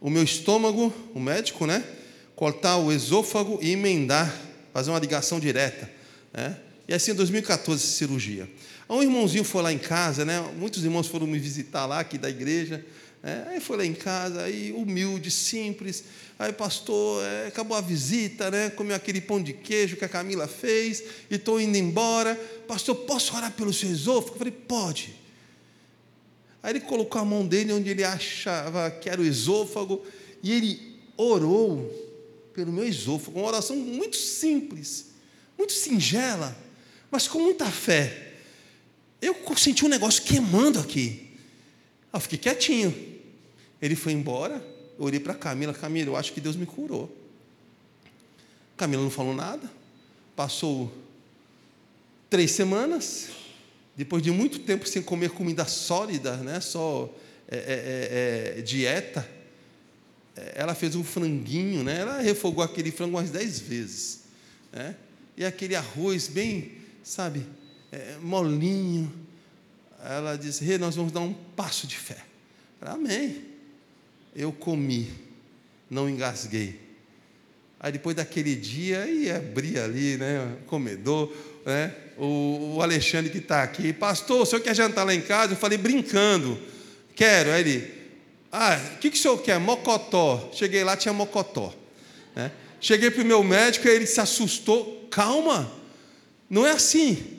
A: o meu estômago, o médico, né? Cortar o esôfago e emendar, fazer uma ligação direta, né? E assim, em 2014, essa cirurgia. Um irmãozinho foi lá em casa, né? Muitos irmãos foram me visitar lá, aqui da igreja. Né? Aí foi lá em casa, aí humilde, simples. Aí, pastor, é, acabou a visita, né? Comeu aquele pão de queijo que a Camila fez e estou indo embora. Pastor, posso orar pelo seu esôfago? Eu falei, pode. Aí ele colocou a mão dele onde ele achava que era o esôfago e ele orou pelo meu esôfago. Uma oração muito simples, muito singela, mas com muita fé. Eu senti um negócio queimando aqui. Eu fiquei quietinho. Ele foi embora eu olhei para Camila, Camila, eu acho que Deus me curou. Camila não falou nada. Passou três semanas, depois de muito tempo sem comer comida sólida, né? só é, é, é, é dieta, é, ela fez um franguinho, né? ela refogou aquele frango umas dez vezes. Né? E aquele arroz bem, sabe, é, molinho. Ela disse, Rei, nós vamos dar um passo de fé. Amém eu comi, não engasguei. Aí depois daquele dia, ia abrir ali, né, comedor, né, o, o Alexandre que está aqui, pastor, o senhor quer jantar lá em casa? Eu falei, brincando, quero. Aí ele, ah, o que, que o senhor quer? Mocotó. Cheguei lá, tinha mocotó. Né? Cheguei para o meu médico, ele se assustou, calma, não é assim,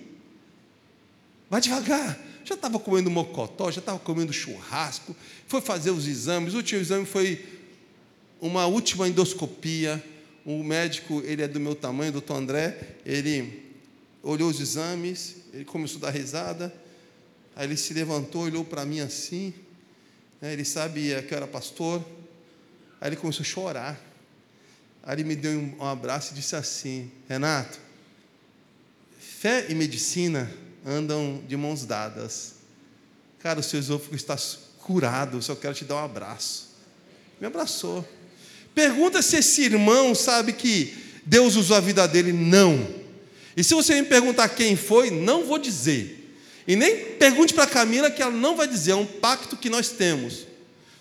A: vai devagar já estava comendo mocotó, já estava comendo churrasco, foi fazer os exames. O último exame foi uma última endoscopia. O médico, ele é do meu tamanho, doutor André, ele olhou os exames, ele começou a dar risada, aí ele se levantou, olhou para mim assim, né, ele sabia que eu era pastor, aí ele começou a chorar. Aí ele me deu um abraço e disse assim: Renato, fé e medicina andam de mãos dadas. Cara, o seu esôfago está curado, eu só quero te dar um abraço. Me abraçou. Pergunta se esse irmão sabe que Deus usou a vida dele. Não. E se você me perguntar quem foi, não vou dizer. E nem pergunte para Camila que ela não vai dizer, é um pacto que nós temos.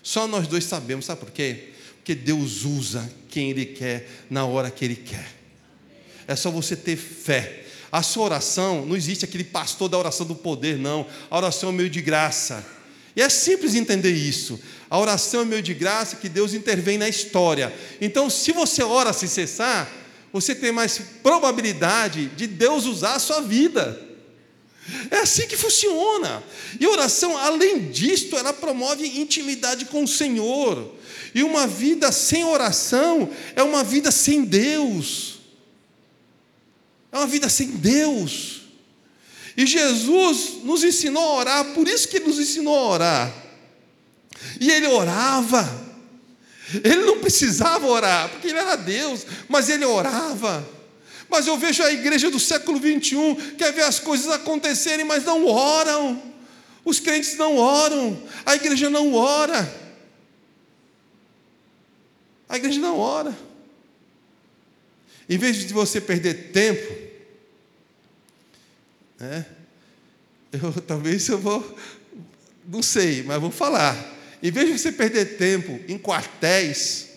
A: Só nós dois sabemos, sabe por quê? Porque Deus usa quem Ele quer, na hora que Ele quer. É só você ter fé. A sua oração, não existe aquele pastor da oração do poder, não. A oração é meio de graça. E é simples entender isso. A oração é meio de graça que Deus intervém na história. Então, se você ora sem cessar, você tem mais probabilidade de Deus usar a sua vida. É assim que funciona. E oração, além disto, ela promove intimidade com o Senhor. E uma vida sem oração é uma vida sem Deus. Uma vida sem Deus. E Jesus nos ensinou a orar, por isso que ele nos ensinou a orar. E ele orava. Ele não precisava orar, porque ele era Deus, mas ele orava. Mas eu vejo a igreja do século 21 quer ver as coisas acontecerem, mas não oram. Os crentes não oram, a igreja não ora. A igreja não ora. Em vez de você perder tempo, né, eu, talvez eu vou, não sei, mas vou falar. Em vez de você perder tempo em quartéis,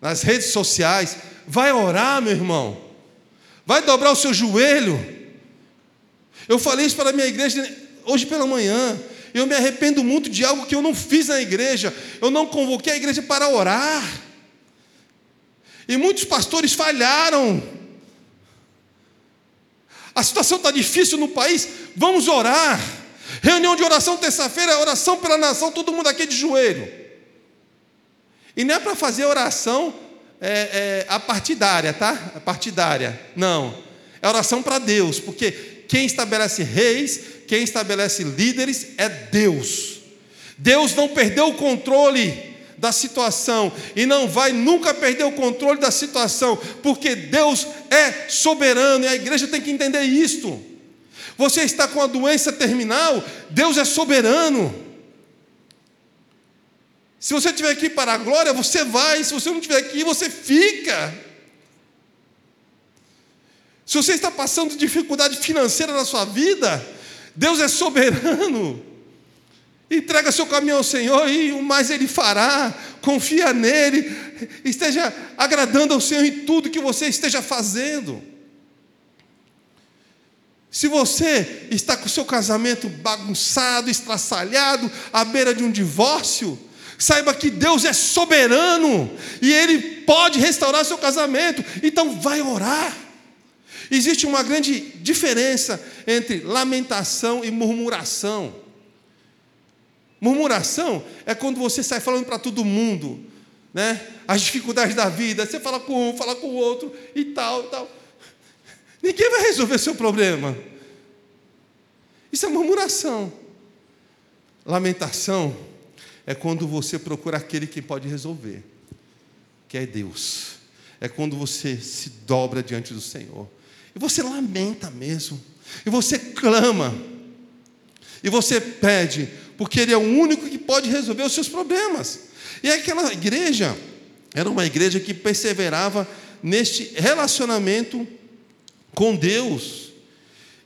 A: nas redes sociais, vai orar, meu irmão. Vai dobrar o seu joelho. Eu falei isso para a minha igreja hoje pela manhã. Eu me arrependo muito de algo que eu não fiz na igreja. Eu não convoquei a igreja para orar. E muitos pastores falharam. A situação está difícil no país. Vamos orar. Reunião de oração terça-feira, oração pela nação, todo mundo aqui de joelho. E não é para fazer oração é, é, a partidária, tá? A partidária. Não. É oração para Deus, porque quem estabelece reis, quem estabelece líderes é Deus. Deus não perdeu o controle da situação e não vai nunca perder o controle da situação, porque Deus é soberano e a igreja tem que entender isto. Você está com a doença terminal, Deus é soberano. Se você estiver aqui para a glória, você vai. Se você não estiver aqui, você fica. Se você está passando dificuldade financeira na sua vida, Deus é soberano. Entrega seu caminho ao Senhor e o mais Ele fará. Confia nele. Esteja agradando ao Senhor em tudo que você esteja fazendo. Se você está com o seu casamento bagunçado, estraçalhado, à beira de um divórcio, Saiba que Deus é soberano e Ele pode restaurar seu casamento. Então, vai orar. Existe uma grande diferença entre lamentação e murmuração. Murmuração é quando você sai falando para todo mundo, né? As dificuldades da vida, você fala com um, fala com o outro e tal, tal. Ninguém vai resolver seu problema. Isso é murmuração. Lamentação é quando você procura aquele que pode resolver, que é Deus. É quando você se dobra diante do Senhor. E você lamenta mesmo. E você clama. E você pede, porque Ele é o único que pode resolver os seus problemas. E aquela igreja era uma igreja que perseverava neste relacionamento com Deus.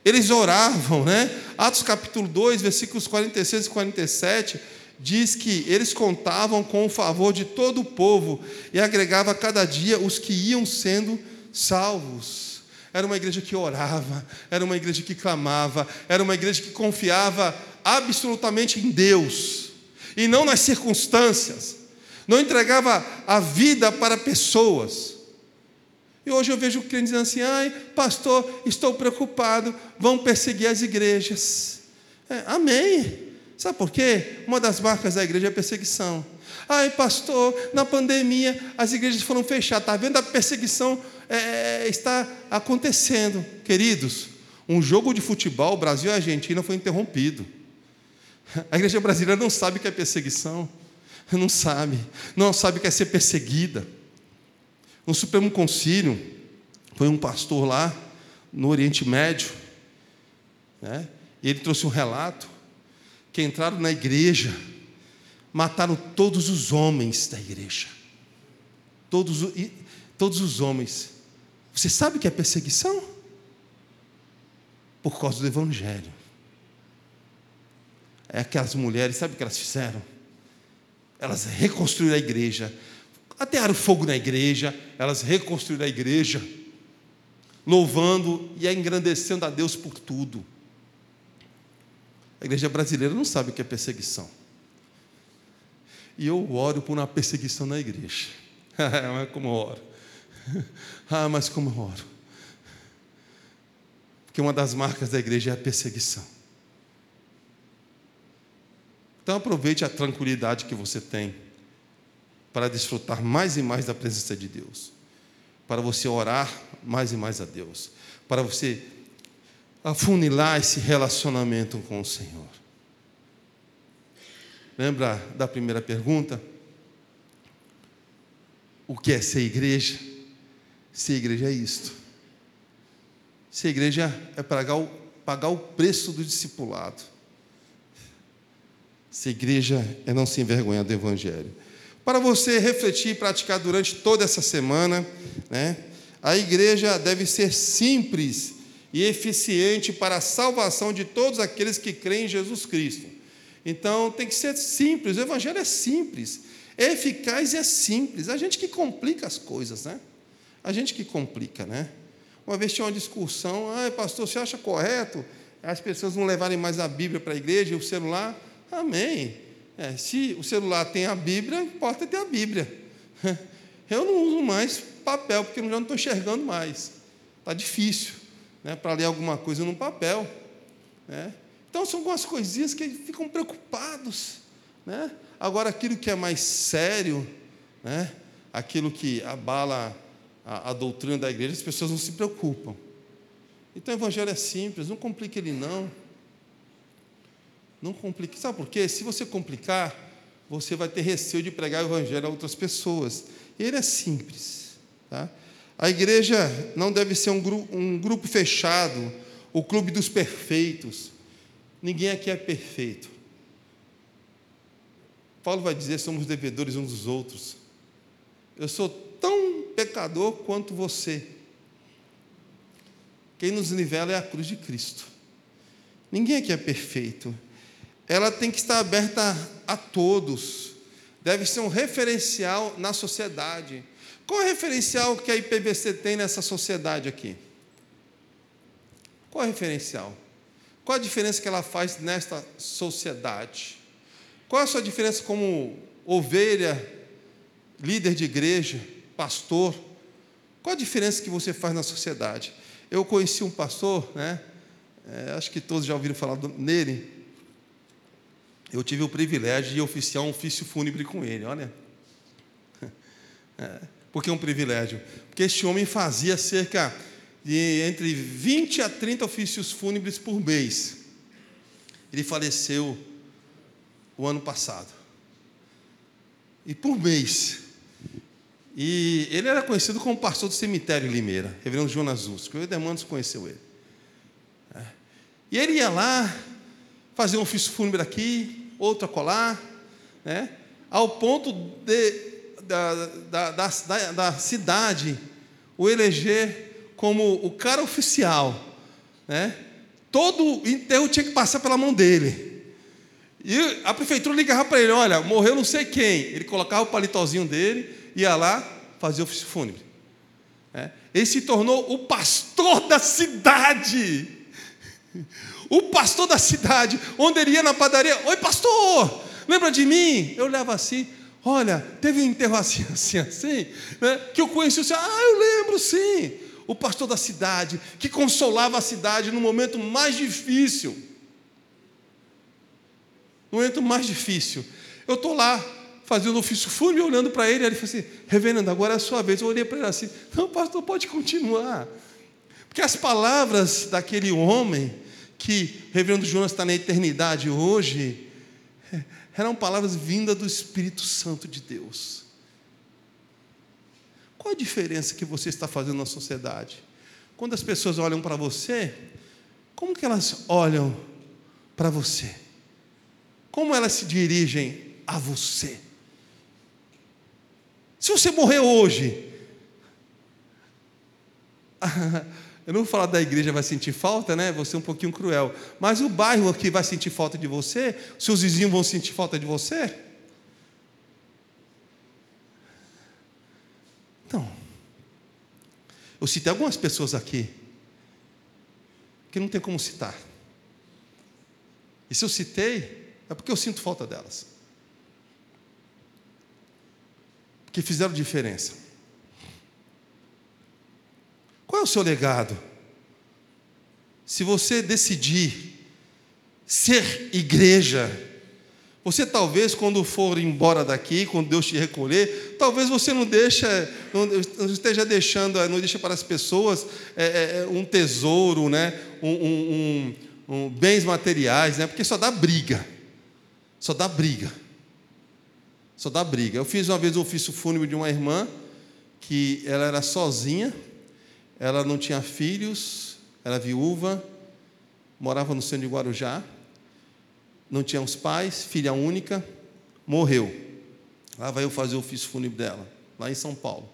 A: Eles oravam, né? Atos capítulo 2, versículos 46 e 47 diz que eles contavam com o favor de todo o povo e agregava cada dia os que iam sendo salvos. Era uma igreja que orava, era uma igreja que clamava, era uma igreja que confiava absolutamente em Deus e não nas circunstâncias. Não entregava a vida para pessoas. E hoje eu vejo crentes dizendo assim: ai, pastor, estou preocupado, vão perseguir as igrejas. É, amém. Sabe por quê? Uma das marcas da igreja é a perseguição. Ai, pastor, na pandemia as igrejas foram fechadas. Está vendo? A perseguição é, está acontecendo. Queridos, um jogo de futebol, Brasil e Argentina, foi interrompido. A igreja brasileira não sabe o que é perseguição. Não sabe. Não sabe o que é ser perseguida. No Supremo Concílio, foi um pastor lá, no Oriente Médio, né? e ele trouxe um relato que entraram na igreja, mataram todos os homens da igreja. Todos, todos os homens. Você sabe o que é perseguição? Por causa do Evangelho. É aquelas mulheres, sabe o que elas fizeram? elas reconstruíram a igreja. Atearam fogo na igreja, elas reconstruíram a igreja, louvando e engrandecendo a Deus por tudo. A igreja brasileira não sabe o que é perseguição. E eu oro por uma perseguição na igreja. mas como eu oro. Ah, mas como eu oro. Porque uma das marcas da igreja é a perseguição. Então aproveite a tranquilidade que você tem para desfrutar mais e mais da presença de Deus, para você orar mais e mais a Deus, para você afunilar esse relacionamento com o Senhor. Lembra da primeira pergunta? O que é ser igreja? Ser igreja é isto. Ser igreja é pagar o, pagar o preço do discipulado. Ser igreja é não se envergonhar do Evangelho. Para você refletir e praticar durante toda essa semana, né, a igreja deve ser simples e eficiente para a salvação de todos aqueles que creem em Jesus Cristo. Então tem que ser simples, o Evangelho é simples, é eficaz e é simples. A gente que complica as coisas, né? A gente que complica, né? Uma vez tinha uma discussão, ah, pastor, você acha correto as pessoas não levarem mais a Bíblia para a igreja e o celular? Amém. É, se o celular tem a Bíblia, importa ter a Bíblia. Eu não uso mais papel, porque eu já não estou enxergando mais. Está difícil né, para ler alguma coisa no papel. Né? Então, são algumas coisinhas que ficam preocupados. Né? Agora, aquilo que é mais sério, né, aquilo que abala a, a doutrina da igreja, as pessoas não se preocupam. Então, o Evangelho é simples, não complique ele, não. Não complique. Sabe por quê? Se você complicar, você vai ter receio de pregar o evangelho a outras pessoas. Ele é simples. Tá? A igreja não deve ser um, gru um grupo fechado, o clube dos perfeitos. Ninguém aqui é perfeito. Paulo vai dizer: somos devedores uns dos outros. Eu sou tão pecador quanto você. Quem nos nivela é a cruz de Cristo. Ninguém aqui é perfeito ela tem que estar aberta a todos, deve ser um referencial na sociedade. Qual é o referencial que a IPVC tem nessa sociedade aqui? Qual é o referencial? Qual a diferença que ela faz nesta sociedade? Qual é a sua diferença como ovelha, líder de igreja, pastor? Qual a diferença que você faz na sociedade? Eu conheci um pastor, né? É, acho que todos já ouviram falar nele, eu tive o privilégio de oficiar um ofício fúnebre com ele, olha. É, por que um privilégio? Porque este homem fazia cerca de entre 20 a 30 ofícios fúnebres por mês. Ele faleceu o ano passado. E por mês. E ele era conhecido como pastor do cemitério em Limeira, reverendo Jonas Usco. O Edemandos conheceu ele. É. E ele ia lá, fazia um ofício fúnebre aqui, outro acolá, né? ao ponto de, da, da, da, da cidade o eleger como o cara oficial. Né? Todo enterro tinha que passar pela mão dele. E a prefeitura ligava para ele: olha, morreu não sei quem. Ele colocava o palitozinho dele, ia lá, fazia ofício fúnebre. É. Ele se tornou o pastor da cidade o pastor da cidade, onde ele ia na padaria, oi pastor, lembra de mim? Eu levo assim, olha, teve um enterro assim, assim, assim, né? que eu conheci o senhor, ah, eu lembro sim, o pastor da cidade, que consolava a cidade no momento mais difícil, no momento mais difícil, eu estou lá, fazendo ofício fúnebre, olhando para ele, ele falou assim, reverendo, agora é a sua vez, eu olhei para ele assim, não pastor, pode continuar, porque as palavras daquele homem, que Reverendo Jonas está na eternidade hoje, eram palavras vindas do Espírito Santo de Deus. Qual a diferença que você está fazendo na sociedade? Quando as pessoas olham para você, como que elas olham para você? Como elas se dirigem a você? Se você morrer hoje, Eu não vou falar da igreja vai sentir falta, né? Você é um pouquinho cruel. Mas o bairro aqui vai sentir falta de você? Seus vizinhos vão sentir falta de você? Então, eu citei algumas pessoas aqui que não tem como citar. E se eu citei, é porque eu sinto falta delas. Porque fizeram diferença. Qual é o seu legado? Se você decidir ser igreja, você talvez, quando for embora daqui, quando Deus te recolher, talvez você não deixa, não esteja deixando, não deixa para as pessoas é, é, é, um tesouro, né? Um, um, um, bens materiais, né? Porque só dá briga, só dá briga, só dá briga. Eu fiz uma vez o ofício fúnebre de uma irmã que ela era sozinha, ela não tinha filhos, era viúva, morava no centro de Guarujá, não tinha os pais, filha única, morreu. Lá vai eu fazer o ofício fúnebre dela, lá em São Paulo.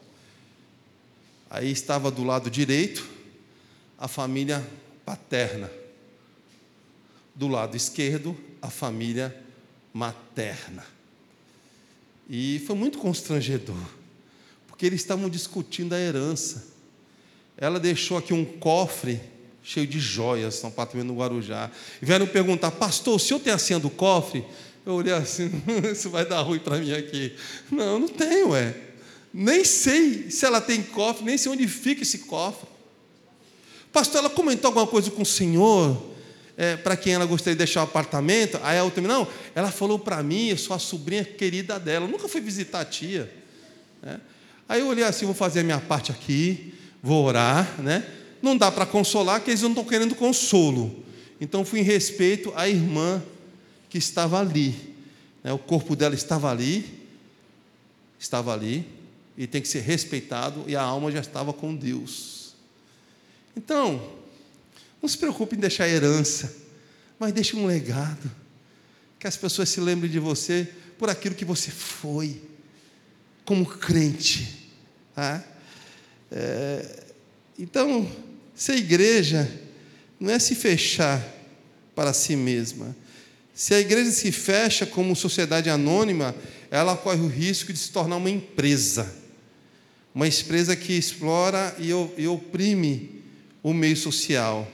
A: Aí estava do lado direito a família paterna. Do lado esquerdo, a família materna. E foi muito constrangedor, porque eles estavam discutindo a herança. Ela deixou aqui um cofre cheio de joias no apartamento no Guarujá. E vieram perguntar, pastor, o senhor tem a senha do cofre? Eu olhei assim, isso vai dar ruim para mim aqui. Não, não tenho, é. Nem sei se ela tem cofre, nem sei onde fica esse cofre. Pastor, ela comentou alguma coisa com o senhor, é, para quem ela gostaria de deixar o apartamento? Aí a outra, não, ela falou para mim, eu sou a sobrinha querida dela, eu nunca fui visitar a tia. É. Aí eu olhei assim, vou fazer a minha parte aqui, vou orar, né? Não dá para consolar, porque eles não estão querendo consolo. Então fui em respeito à irmã que estava ali. Né? O corpo dela estava ali, estava ali, e tem que ser respeitado, e a alma já estava com Deus. Então, não se preocupe em deixar herança, mas deixe um legado. Que as pessoas se lembrem de você por aquilo que você foi, como crente. Tá? É, então, ser igreja não é se fechar para si mesma. Se a igreja se fecha como sociedade anônima, ela corre o risco de se tornar uma empresa. Uma empresa que explora e oprime o meio social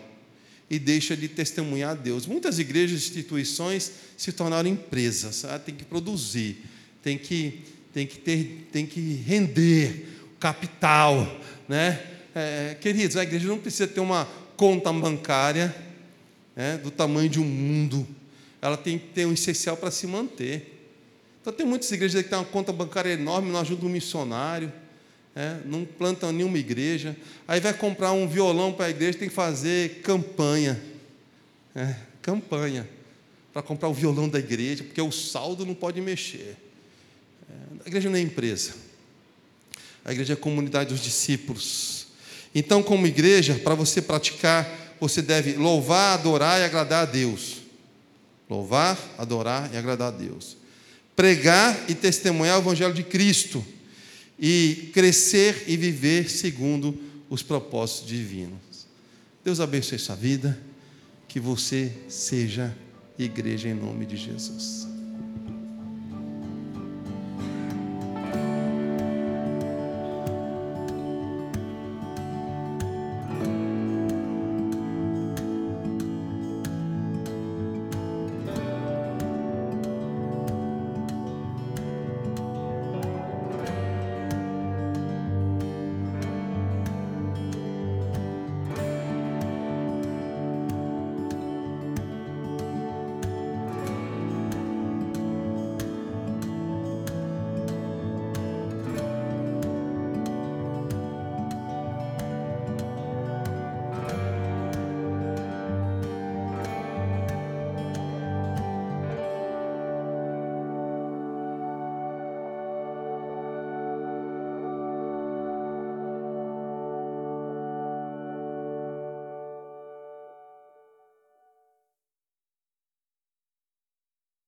A: e deixa de testemunhar a Deus. Muitas igrejas e instituições se tornaram empresas, ah, tem que produzir, tem que, tem que, ter, tem que render capital, né? É, queridos, a igreja não precisa ter uma conta bancária né, do tamanho de um mundo. Ela tem que ter um essencial para se manter. Então, tem muitas igrejas que têm uma conta bancária enorme, não ajudam um missionário, né, não plantam nenhuma igreja. Aí vai comprar um violão para a igreja, tem que fazer campanha. É, campanha. Para comprar o violão da igreja, porque o saldo não pode mexer. É, a igreja não é empresa. A igreja é a comunidade dos discípulos. Então, como igreja, para você praticar, você deve louvar, adorar e agradar a Deus. Louvar, adorar e agradar a Deus. Pregar e testemunhar o Evangelho de Cristo. E crescer e viver segundo os propósitos divinos. Deus abençoe sua vida. Que você seja igreja em nome de Jesus.